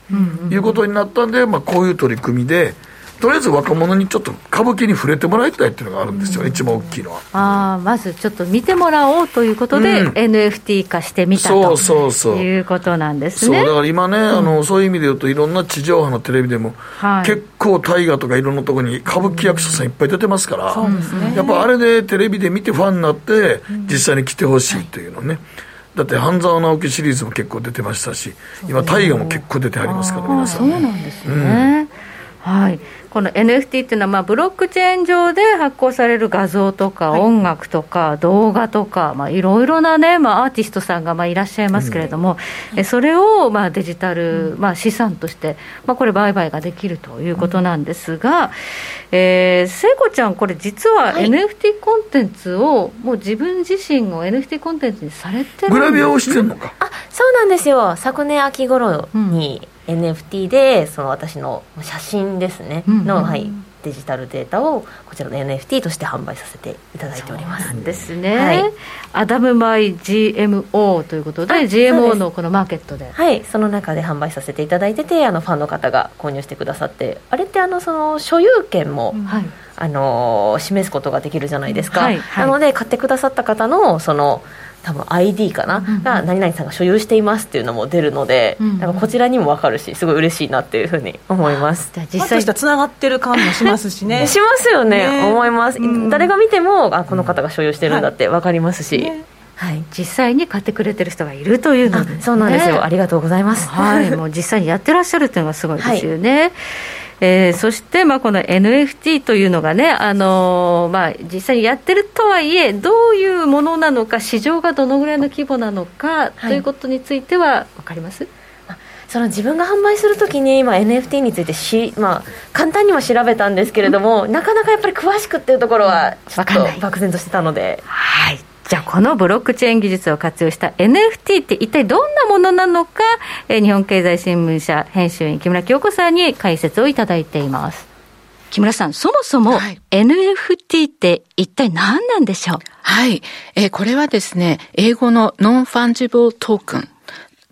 いうことになったんで、まあ、こういう取り組みでとりあえず若者にちょっと歌舞伎に触れてもらいたいっていうのがあるんですよ、うん、一番大きいのは。あまずちょっと見てもらおうということで、うん、NFT 化してみたとそうそういうことなんですね。そうだから今ね、うん、あのそういう意味で言うと、いろんな地上波のテレビでも、はい、結構大河とかいろんなところに歌舞伎役者さんいっぱい出てますから、ね、やっぱあれでテレビで見てファンになって、実際に来てほしいというのね。はい。だって半沢直樹シリーズも結構出てましたし、今、大河も結構出てありますから、皆さん、ね、そうなんですね。はい。この NFT っていうのは、まあ、ブロックチェーン上で発行される画像とか、音楽とか、動画とか、まあ、いろいろなね、まあ、アーティストさんがまあいらっしゃいますけれども、うん、それをまあデジタル、まあ、資産として、まあ、これ、売買ができるということなんですが、うん、えー、聖子ちゃん、これ、実は NFT コンテンツを、もう自分自身を NFT コンテンツにされてるグラビアをしてるのか。あそうなんですよ、昨年秋頃に、うん NFT でその私の写真ですね、うん、の、はい、デジタルデータをこちらの NFT として販売させていただいております。ですね、はい、アダムバイ GMO ということで GMO のこのマーケットで。はい。その中で販売させていただいててあのファンの方が購入してくださって。あれってあのその所有権も、うん、あの示すことができるじゃないですか、はい。はい、なので買ってくださった方のその多分 ID かな、うん、が何々さんが所有していますっていうのも出るので、うん、なん。かこちらにも分かるしすごい嬉しいなっていうふうに思います。じゃ実際つながってる感もしますしね。しますよね、ね、思います、うん、誰が見てもあこの方が所有してるんだって分かりますし、はい。ね。はい、実際に買ってくれてる人がいるというので、ね、そうなんですよありがとうございます、はい、もう実際にやってらっしゃるっていうのがすごいですよね、はいえー、そして、まあ、この NFT というのがね、あのー、まあ、実際にやってるとはいえ、どういうものなのか、市場がどのぐらいの規模なのか、ということについては分かります？その自分が販売するときに、まあ、NFT についてし、まあ、簡単にも調べたんですけれども、うん、なかなかやっぱり詳しくっていうところは、ちょっと漠然としてたので。はいじゃあこのブロックチェーン技術を活用した NFT って一体どんなものなのか、えー、日本経済新聞社編集員木村京子さんに解説をいただいています。木村さん、そもそも NFT って一体何なんでしょう？はい。えー、これはですね、英語の non-fungible token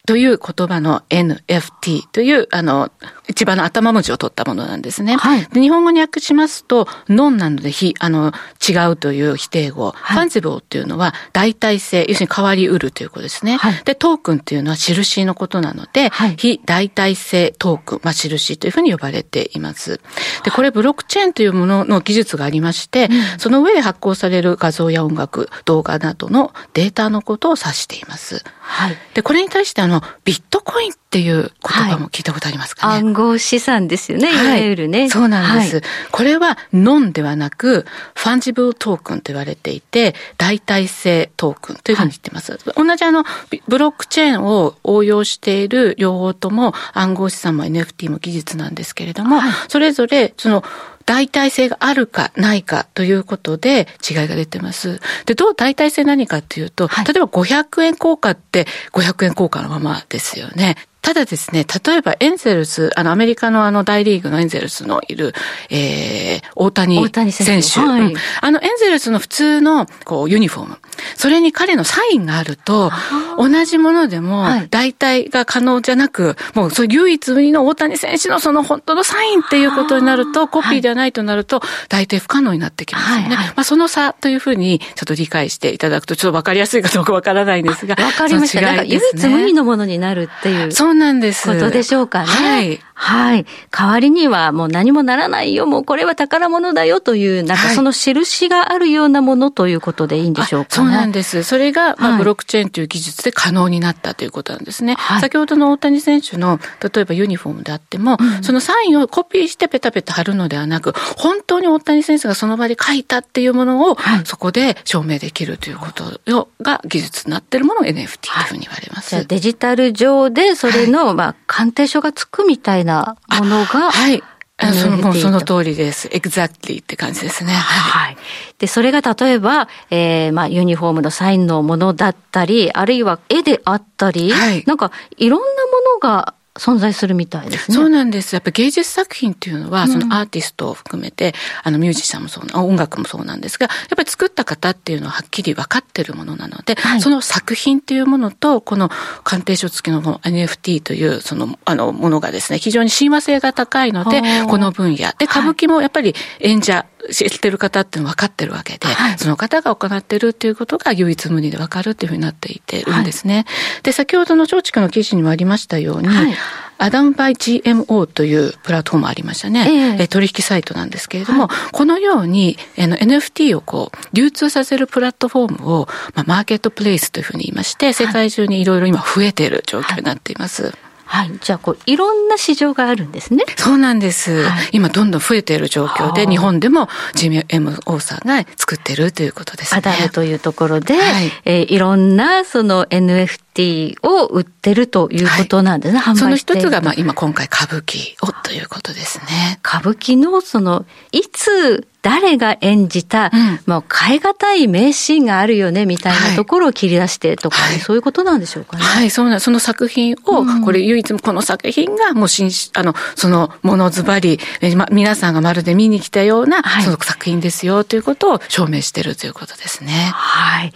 という言葉の NFT という、あの、一番の頭文字を取ったものなんですね。はい、日本語に訳しますと、 non なので非、あの、違うという否定語。はい、 fungible っていうのは代替性、要するに変わりうるということですね。はい、で、 token っていうのは印のことなので、はい、非代替性トークン、まあ、印というふうに呼ばれています。で、これブロックチェーンというものの技術がありまして、その上で発行される画像や音楽、動画などのデータのことを指しています。はい。で、これに対してあの、のビットコインっていう言葉も聞いたことありますかね、はい、暗号資産ですよね、い。わゆるね。そうなんです、はい、これは non ではなく、 fungible token と言われていて、代替性トークンというふうに言ってます。同じあの、ブロックチェーンを応用している両方とも暗号資産も NFT も技術なんですけれども、それぞれその代替性があるかないかということで違いが出てます。で、どう代替性何かっていうと、例えば500円硬貨って500円硬貨のままですよね。ただですね、例えばエンゼルス、あの、アメリカのあの大リーグのエンゼルスのいる、えー、大谷選手。はい、あの、エンゼルスの普通の、こう、ユニフォーム。それに彼のサインがあると、同じものでも、代替が可能じゃなく、もう、そう唯一無二の大谷選手のその本当のサインっていうことになると、コピーではないとなると、代替不可能になってきますよね。はいはい、まあ、その差というふうに、ちょっと理解していただくと、ちょっとわかりやすいかどうかわからないんですが。わかりました。ね、なんか唯一無二のものになるっていう。そうなんです。ことでしょうかね。はい。はい。代わりにはもう何もならないよ、もうこれは宝物だよという、なんかその印があるようなものということでいいんでしょうか、ね、そうなんです。それが、まあ、ブロックチェーンという技術で可能になったということなんですね。はい、先ほどの大谷選手の、例えばユニフォームであっても、うん、そのサインをコピーしてペタペタ貼るのではなく、本当に大谷選手がその場で書いたっていうものを、そこで証明できるということが技術になっているものが NFT というふうに言われます。はい、デジタル上でそれの、まあ、鑑定書がつくみたいなものが、はい。その、その通りです。exactly って感じですね。はい。で、それが例えば、えー、まあ、ユニフォームのサインのものだったり、あるいは絵であったり、はい、なんか、いろんなものが存在するみたいですね。そうなんです。やっぱ芸術作品っていうのは、そのアーティストを含めて、あのミュージシャンもそうな、音楽もそうなんですが、やっぱり作った方っていうのははっきり分かってるものなので、はい、その作品っていうものと、この鑑定書付きの NFT という、その、あの、ものがですね、非常に親和性が高いので、この分野。で、歌舞伎もやっぱり演者、知ってる方っていうの分かってるわけで、はい、その方が行ってるっていうことが唯一無二で分かるっていうふうになっていてるんですね。はい、で、先ほどの松竹の記事にもありましたように、はいアダムバイ GMO というプラットフォームありましたね。えー、取引サイトなんですけれども、はい、このようにあの NFT をこう流通させるプラットフォームを、まあ、マーケットプレイスというふうに言いまして、世界中にいろいろ今増えている状況になっています。はいはい。じゃあ、こう、いろんな市場があるんですね。そうなんです。はい、今、どんどん増えている状況で、日本でも GMO さんが作ってるということですね。アダルというところで、はい、えー、いろんな、その NFT を売ってるということなんですね、はい、その一つが、まあ、今、今回、歌舞伎をということですね。歌舞伎の、その、いつ、誰が演じた、うん、もう変え難い名シーンがあるよね、みたいなところを切り出してとか、はい、そういうことなんでしょうかね。はい、そうな、その作品を、うん、これ唯一この作品がもう新、あの、そのものずばり、ま、皆さんがまるで見に来たような、はい、その作品ですよということを証明しているということですね。はい。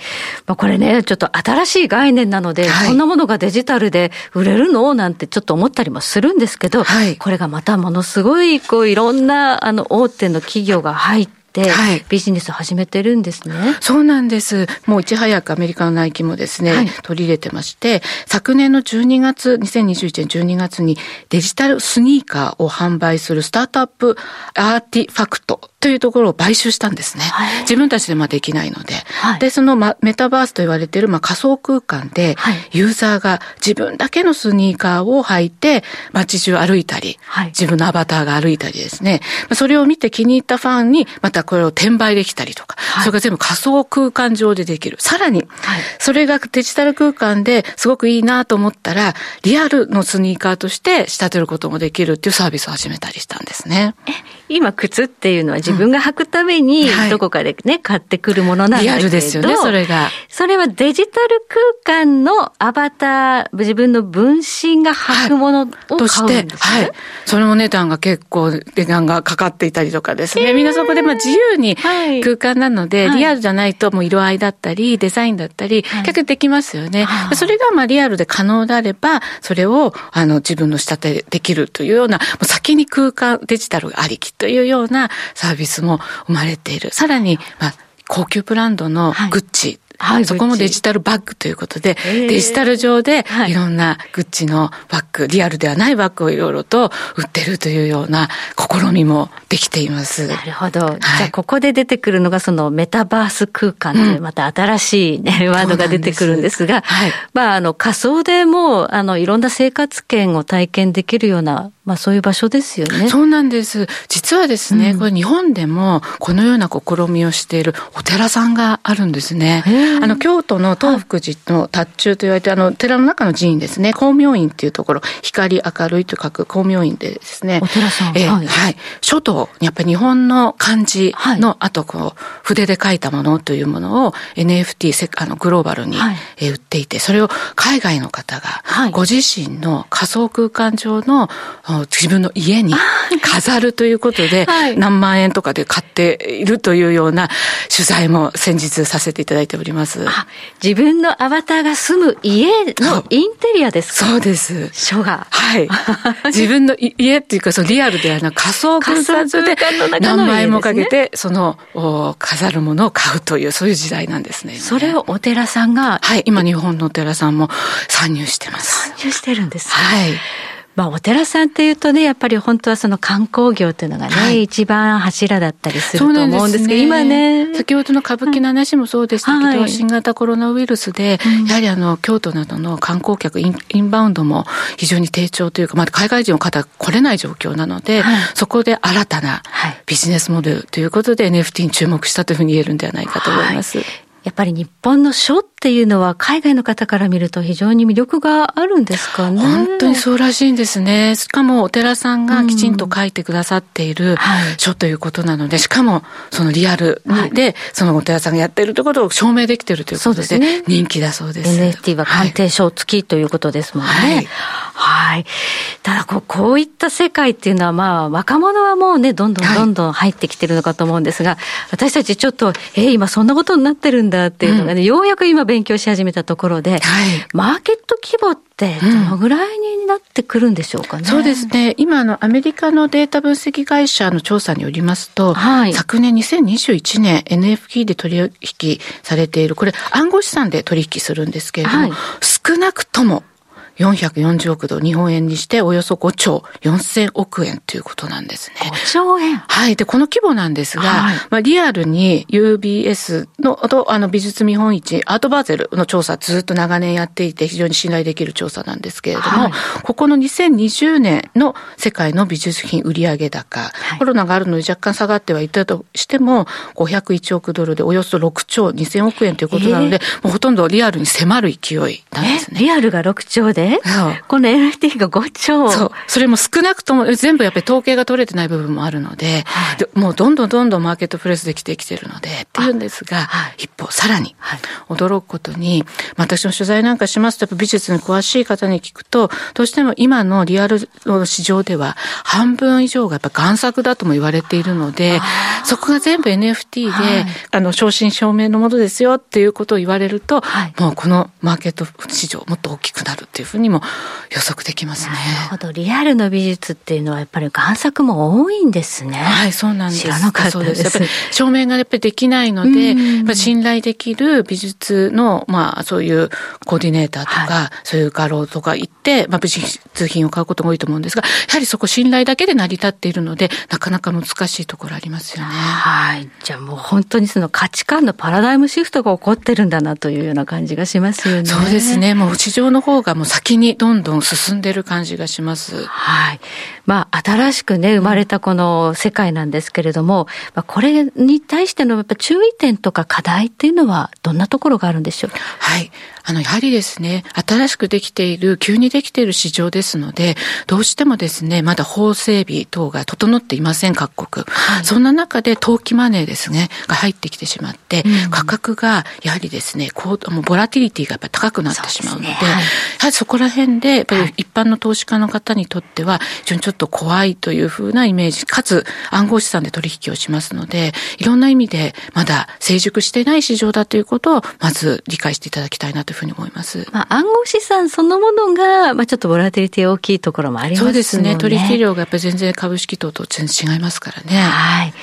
まあ、これね、ちょっと新しい概念なので、はい、こんなものがデジタルで売れるの？なんてちょっと思ったりもするんですけど、はい、これがまたものすごい、こう、いろんな、あの、大手の企業が入はい、ビジネス始めてるんですね。そうなんです。もういち早くアメリカのナイキもですね、はい、取り入れてまして、昨年の12月、2021年12月にデジタルスニーカーを販売するスタートアップアーティファクトというところを買収したんですね。はい、自分たちでまあできないので。はい、で、その、ま、メタバースと言われているまあ仮想空間で、ユーザーが自分だけのスニーカーを履いて街中歩いたり、はい、自分のアバターが歩いたりですね、それを見て気に入ったファンにまたこれを転売できたりとか、それが全部仮想空間上でできる。さらに、それがデジタル空間ですごくいいなと思ったら、リアルのスニーカーとして仕立てることもできるっていうサービスを始めたりしたんですね。え、今靴っていうのは自分が履くために、どこかでね、買ってくるものなんだけど。リアルですよね、それが。それはデジタル空間のアバター、自分の分身が履くものを買うんですね、はい、はい。それも値段が結構値段がかかっていたりとかですね。みんなそこでまあ自由に空間なので、はい、リアルじゃないともう色合いだったり、デザインだったり、結局できますよね。それがまあリアルで可能であれば、それをあの自分の仕立てできるというような、もう先に空間デジタルありきというようなサービスも生まれている。さらに、まあ、高級ブランドのグッチ、はい、そこもデジタルバッグということで、デジタル上でいろんなグッチのバッグ、リアルではないバッグをいろいろと売ってるというような試みもできています。なるほど。はい、じゃあここで出てくるのがそのメタバース空間というまた新しいね、うん、ワードが出てくるんですが、はい、まああの仮想でもあのいろんな生活圏を体験できるようなまあそういう場所ですよね。そうなんです。実はですね、うん、これ日本でもこのような試みをしているお寺さんがあるんですね。あの京都の東福寺の達中と言われて、あの寺の中の寺院ですね、光明院っていうところ、光明るいと書く光明院でですね、お寺さん、えー、はい、はい。書道、やっぱり日本の漢字の、はい、あとこう、筆で書いたものというものを NFT、あのグローバルに、はい、え売っていて、それを海外の方が、ご自身の仮想空間上の自分の家に飾るということで、何万円とかで買っているというような取材も先日させていただいております。自分のアバターが住む家のインテリアですか？そうです。書が。はい。自分の家っていうか、そのリアルではなく仮想空間で何万円もかけて、その飾るものを買うという、そういう時代なんですね。それをお寺さんが。はい。今日本のお寺さんも参入してます。参入してるんです、ね、はい。まあ、お寺さんっていうとね、やっぱり本当はその観光業っていうのがね、はい、一番柱だったりすると思うんですけど、ね、今ね。先ほどの歌舞伎の話もそうでしたけど、はい、新型コロナウイルスで、やはりあの、京都などの観光客イン、インバウンドも非常に低調というか、まだ海外人の方来れない状況なので、はい、そこで新たなビジネスモデルということで NFT に注目したというふうに言えるんではないかと思います。やっぱり日本の書っていうのは海外の方から見ると非常に魅力があるんですかね。本当にそうらしいんですね。しかもお寺さんがきちんと書いてくださっている書ということなので、しかもそのリアルでそのお寺さんがやっているということを証明できているということで人気だそうです。NFT は鑑定書付きということですもんね。はい。はい、ただこう、こういった世界っていうのはまあ若者はもうね、どんどんどんどん入ってきてるのかと思うんですが、私たちちょっと、えー、今そんなことになってるんだっていうのがね、うん、ようやく今勉強し始めたところで、はい、マーケット規模ってどのぐらいになってくるんでしょうかね？うん、そうですね。今のアメリカのデータ分析会社の調査によりますと、はい、昨年2021年 NFT で取引されている、これ暗号資産で取引するんですけれども、はい、少なくとも440億ドル、日本円にしておよそ5兆4000億円ということなんですね。5兆円はい。で、この規模なんですが、はい、まあ、リアルに UBS の、と、あの、美術見本市、アートバーゼルの調査ずっと長年やっていて、非常に信頼できる調査なんですけれども、はい、ここの2020年の世界の美術品売上高、はい、コロナがあるので若干下がってはいたとしても、501億ドルでおよそ6兆2000億円ということなので、えー、もうほとんどリアルに迫る勢いなんですね。リアルが6兆で？この NFT が5兆。そう。それも少なくとも、全部やっぱり統計が取れてない部分もあるので、はい、もうどんどんどんどんマーケットプレスできてきてるので、ってい。うんですが、はい、一方、さらに、驚くことに、私の取材なんかしますと、やっぱ美術に詳しい方に聞くと、どうしても今のリアルの市場では、半分以上がやっぱ贋作だとも言われているので、そこが全部 NFT で、はい、あの、正真正銘のものですよっていうことを言われると、もうこのマーケット市場もっと大きくなるっていうふうにも予測できますね。なるほど。リアルの美術っていうのはやっぱり贋作も多いんですね。はい、そうなんです。知らなかったです。やっぱり証明がやっぱりできないので、やっぱ信頼できる美術の、まあそういうコーディネーターとか、はい、そういう画廊とか行って、まあ美術品を買うことが多いと思うんですが、やはりそこ信頼だけで成り立っているので、なかなか難しいところありますよね。はい。じゃあもう本当にその価値観のパラダイムシフトが起こってるんだなというような感じがしますよね。そうですね。もう市場の方がもう先にどんどん進んでる感じがします。はい。まあ、新しくね、生まれたこの世界なんですけれども、まあ、これに対してのやっぱ注意点とか課題っていうのは、どんなところがあるんでしょうはい。あの、やはりですね、新しくできている、急にできている市場ですので、どうしてもですね、まだ法整備等が整っていません、各国。はい、そんな中で、投機マネーですね、が入ってきてしまって、うん、価格が、やはりですね、こう、もうボラティリティがやっぱり高くなってしまうので、でね。はい、やはりそこら辺で、やっぱり一般の投資家の方にとっては、非常にちょっとょっと怖いというふうなイメージ、かつ暗号資産で取引をしますので、いろんな意味でまだ成熟していない市場だということを、まず理解していただきたいなというふうに思います。まあ、暗号資産そのものが、まあ、ちょっとボラティリティ大きいところもありますね。そうですね。取引量がやっぱり全然株式等と全然違いますからね。はい。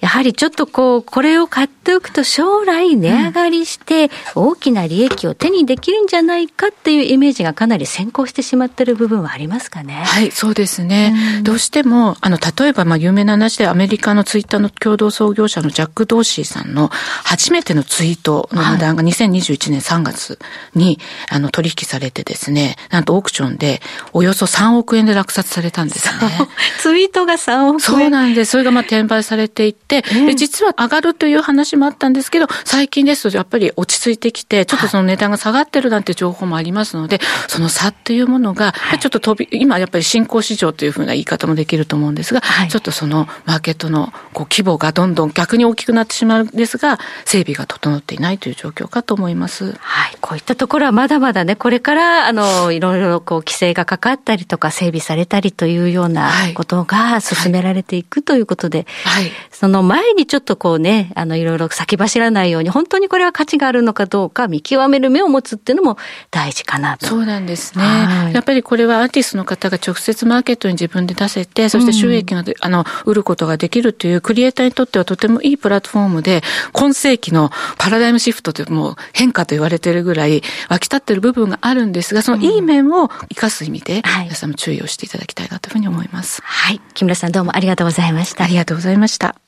やはりちょっとこう、これを買っておくと将来値上がりして大きな利益を手にできるんじゃないかっていうイメージがかなり先行してしまってる部分はありますかね。はい、そうですね。うん、どうしても、あの、例えば、まあ、有名な話でアメリカのツイッターの共同創業者のジャック・ドーシーさんの初めてのツイートの値段が2021年3月に、あの、取引されてですね、なんとオークションでおよそ3億円で落札されたんですね。ツイートが3億円。そうなんです。それがまあ転売されていって、で実は上がるという話もあったんですけど、最近ですとやっぱり落ち着いてきて、ちょっとその値段が下がってるなんて情報もありますので、その差っていうものが、ちょっと飛び、今やっぱり新興市場というふうな言い方もできると思うんですが、はい、ちょっとそのマーケットのこう規模がどんどん逆に大きくなってしまうんですが、整備が整っていないという状況かと思います。はい。こういったところはまだまだね、これから、あの、いろいろこう規制がかかったりとか整備されたりというようなことが進められていくということで、はい、その前にちょっとこうね、あの、いろいろ先走らないように、本当にこれは価値があるのかどうか見極める目を持つっていうのも大事かなと。そうなんですね。はい、やっぱりこれはアーティストの方が直接マーケットに自分で出せて、そして収益が、うん、あの、売ることができるというクリエイターにとってはとてもいいプラットフォームで、今世紀のパラダイムシフトというもう変化と言われているぐらい湧き立っている部分があるんですが、そのいい面を生かす意味で、皆さんも注意をしていただきたいなというふうに思います。はい。木村さんどうもありがとうございました。ありがとうございました。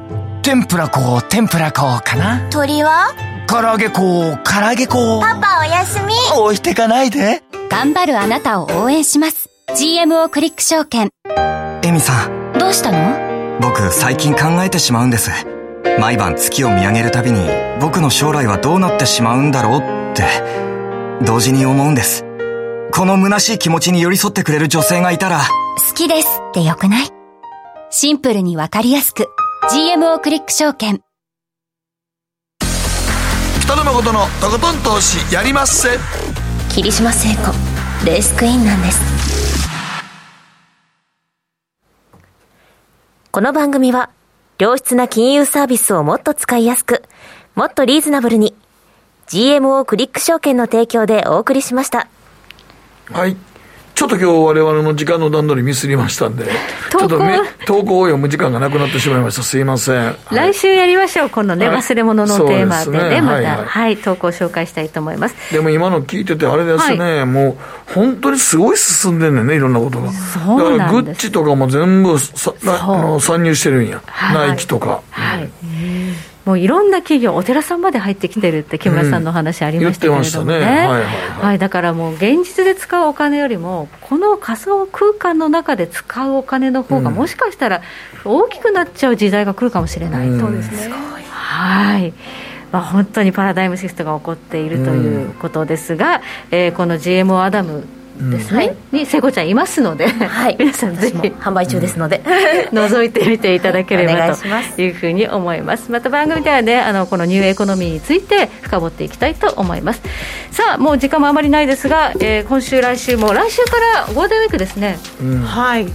天ぷら粉天ぷら粉かな。鳥は？唐揚げ粉唐揚げ粉パパおやすみ。置いてかないで。頑張るあなたを応援します。GMO クリック証券。エミさん。どうしたの？僕最近考えてしまうんです。毎晩月を見上げるたびに僕の将来はどうなってしまうんだろうって同時に思うんです。この虚しい気持ちに寄り添ってくれる女性がいたら。好きですってよくない？シンプルにわかりやすく GMO クリック証券。北野誠のとことん投資やりまっせ。霧島聖子レースクイーンなんです。この番組は良質な金融サービスをもっと使いやすくもっとリーズナブルに GMO クリック証券の提供でお送りしました。はいちょっと今日我々の時間の段取りミスりましたんで、ちょっと投稿を読む時間がなくなってしまいました。すいません。来週やりましょう。このね、はい、忘れ物のテーマでね、ねまた、はい、はいはい、投稿紹介したいと思います。でも今の聞いててあれですね、もう本当にすごい進んでんねんね、いろんなことが。そうだからグッチとかも全部さあの参入してるんや。ナイキとか。はい。うんもういろんな企業、お寺さんまで入ってきてるって木村さんの話ありましたけれどもね、うん、ね。はい、はいはい、だからもう現実で使うお金よりも、この仮想空間の中で使うお金の方が、もしかしたら大きくなっちゃう時代が来るかもしれない、うん、そうですね。はい。まあ、本当にパラダイムシフトが起こっているということですが、うん、えー、この GMO アダムですね、うん、に聖子ちゃんいますので、はい、皆さんぜひ販売中ですので、覗いてみていただければというふうに思います。また番組ではねあのこのニューエコノミーについて深掘っていきたいと思います。さあもう時間もあまりないですが、えー、今週来週も来週からゴールデンウィークですね、うん、はい。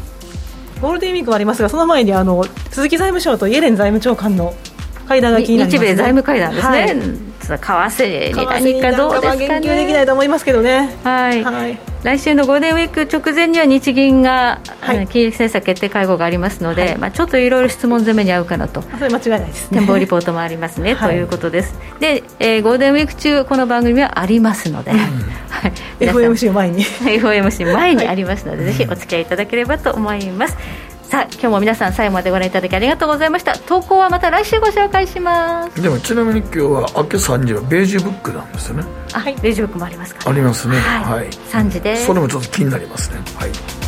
ゴールデンウィークはありますがその前にあの鈴木財務省とイエレン財務長官の会談が気になります、ね、日米財務会談ですね、はい為替に何かどうですかね。言及できないと思いますけどね。はい、はい、来週のゴールデンウィーク直前には日銀が、はい、金融政策決定会合がありますので、はい、まあ、ちょっといろいろ質問攻めに合うかなと。それ間違いないです、ね、展望リポートもありますね、はい、ということです。で、えー、ゴールデンウィーク中この番組はありますので、うん、はい、FOMC 前に。FOMC 前にありますので、ぜひお付き合いいただければと思いますさあ今日も皆さん最後までご覧いただきありがとうございました。投稿はまた来週ご紹介します。でもちなみに今日は明け3時はベージュブックなんですよね。はいベージュブックもありますから、ね、ありますね。はい、はい、3時でそれもちょっと気になりますね。はい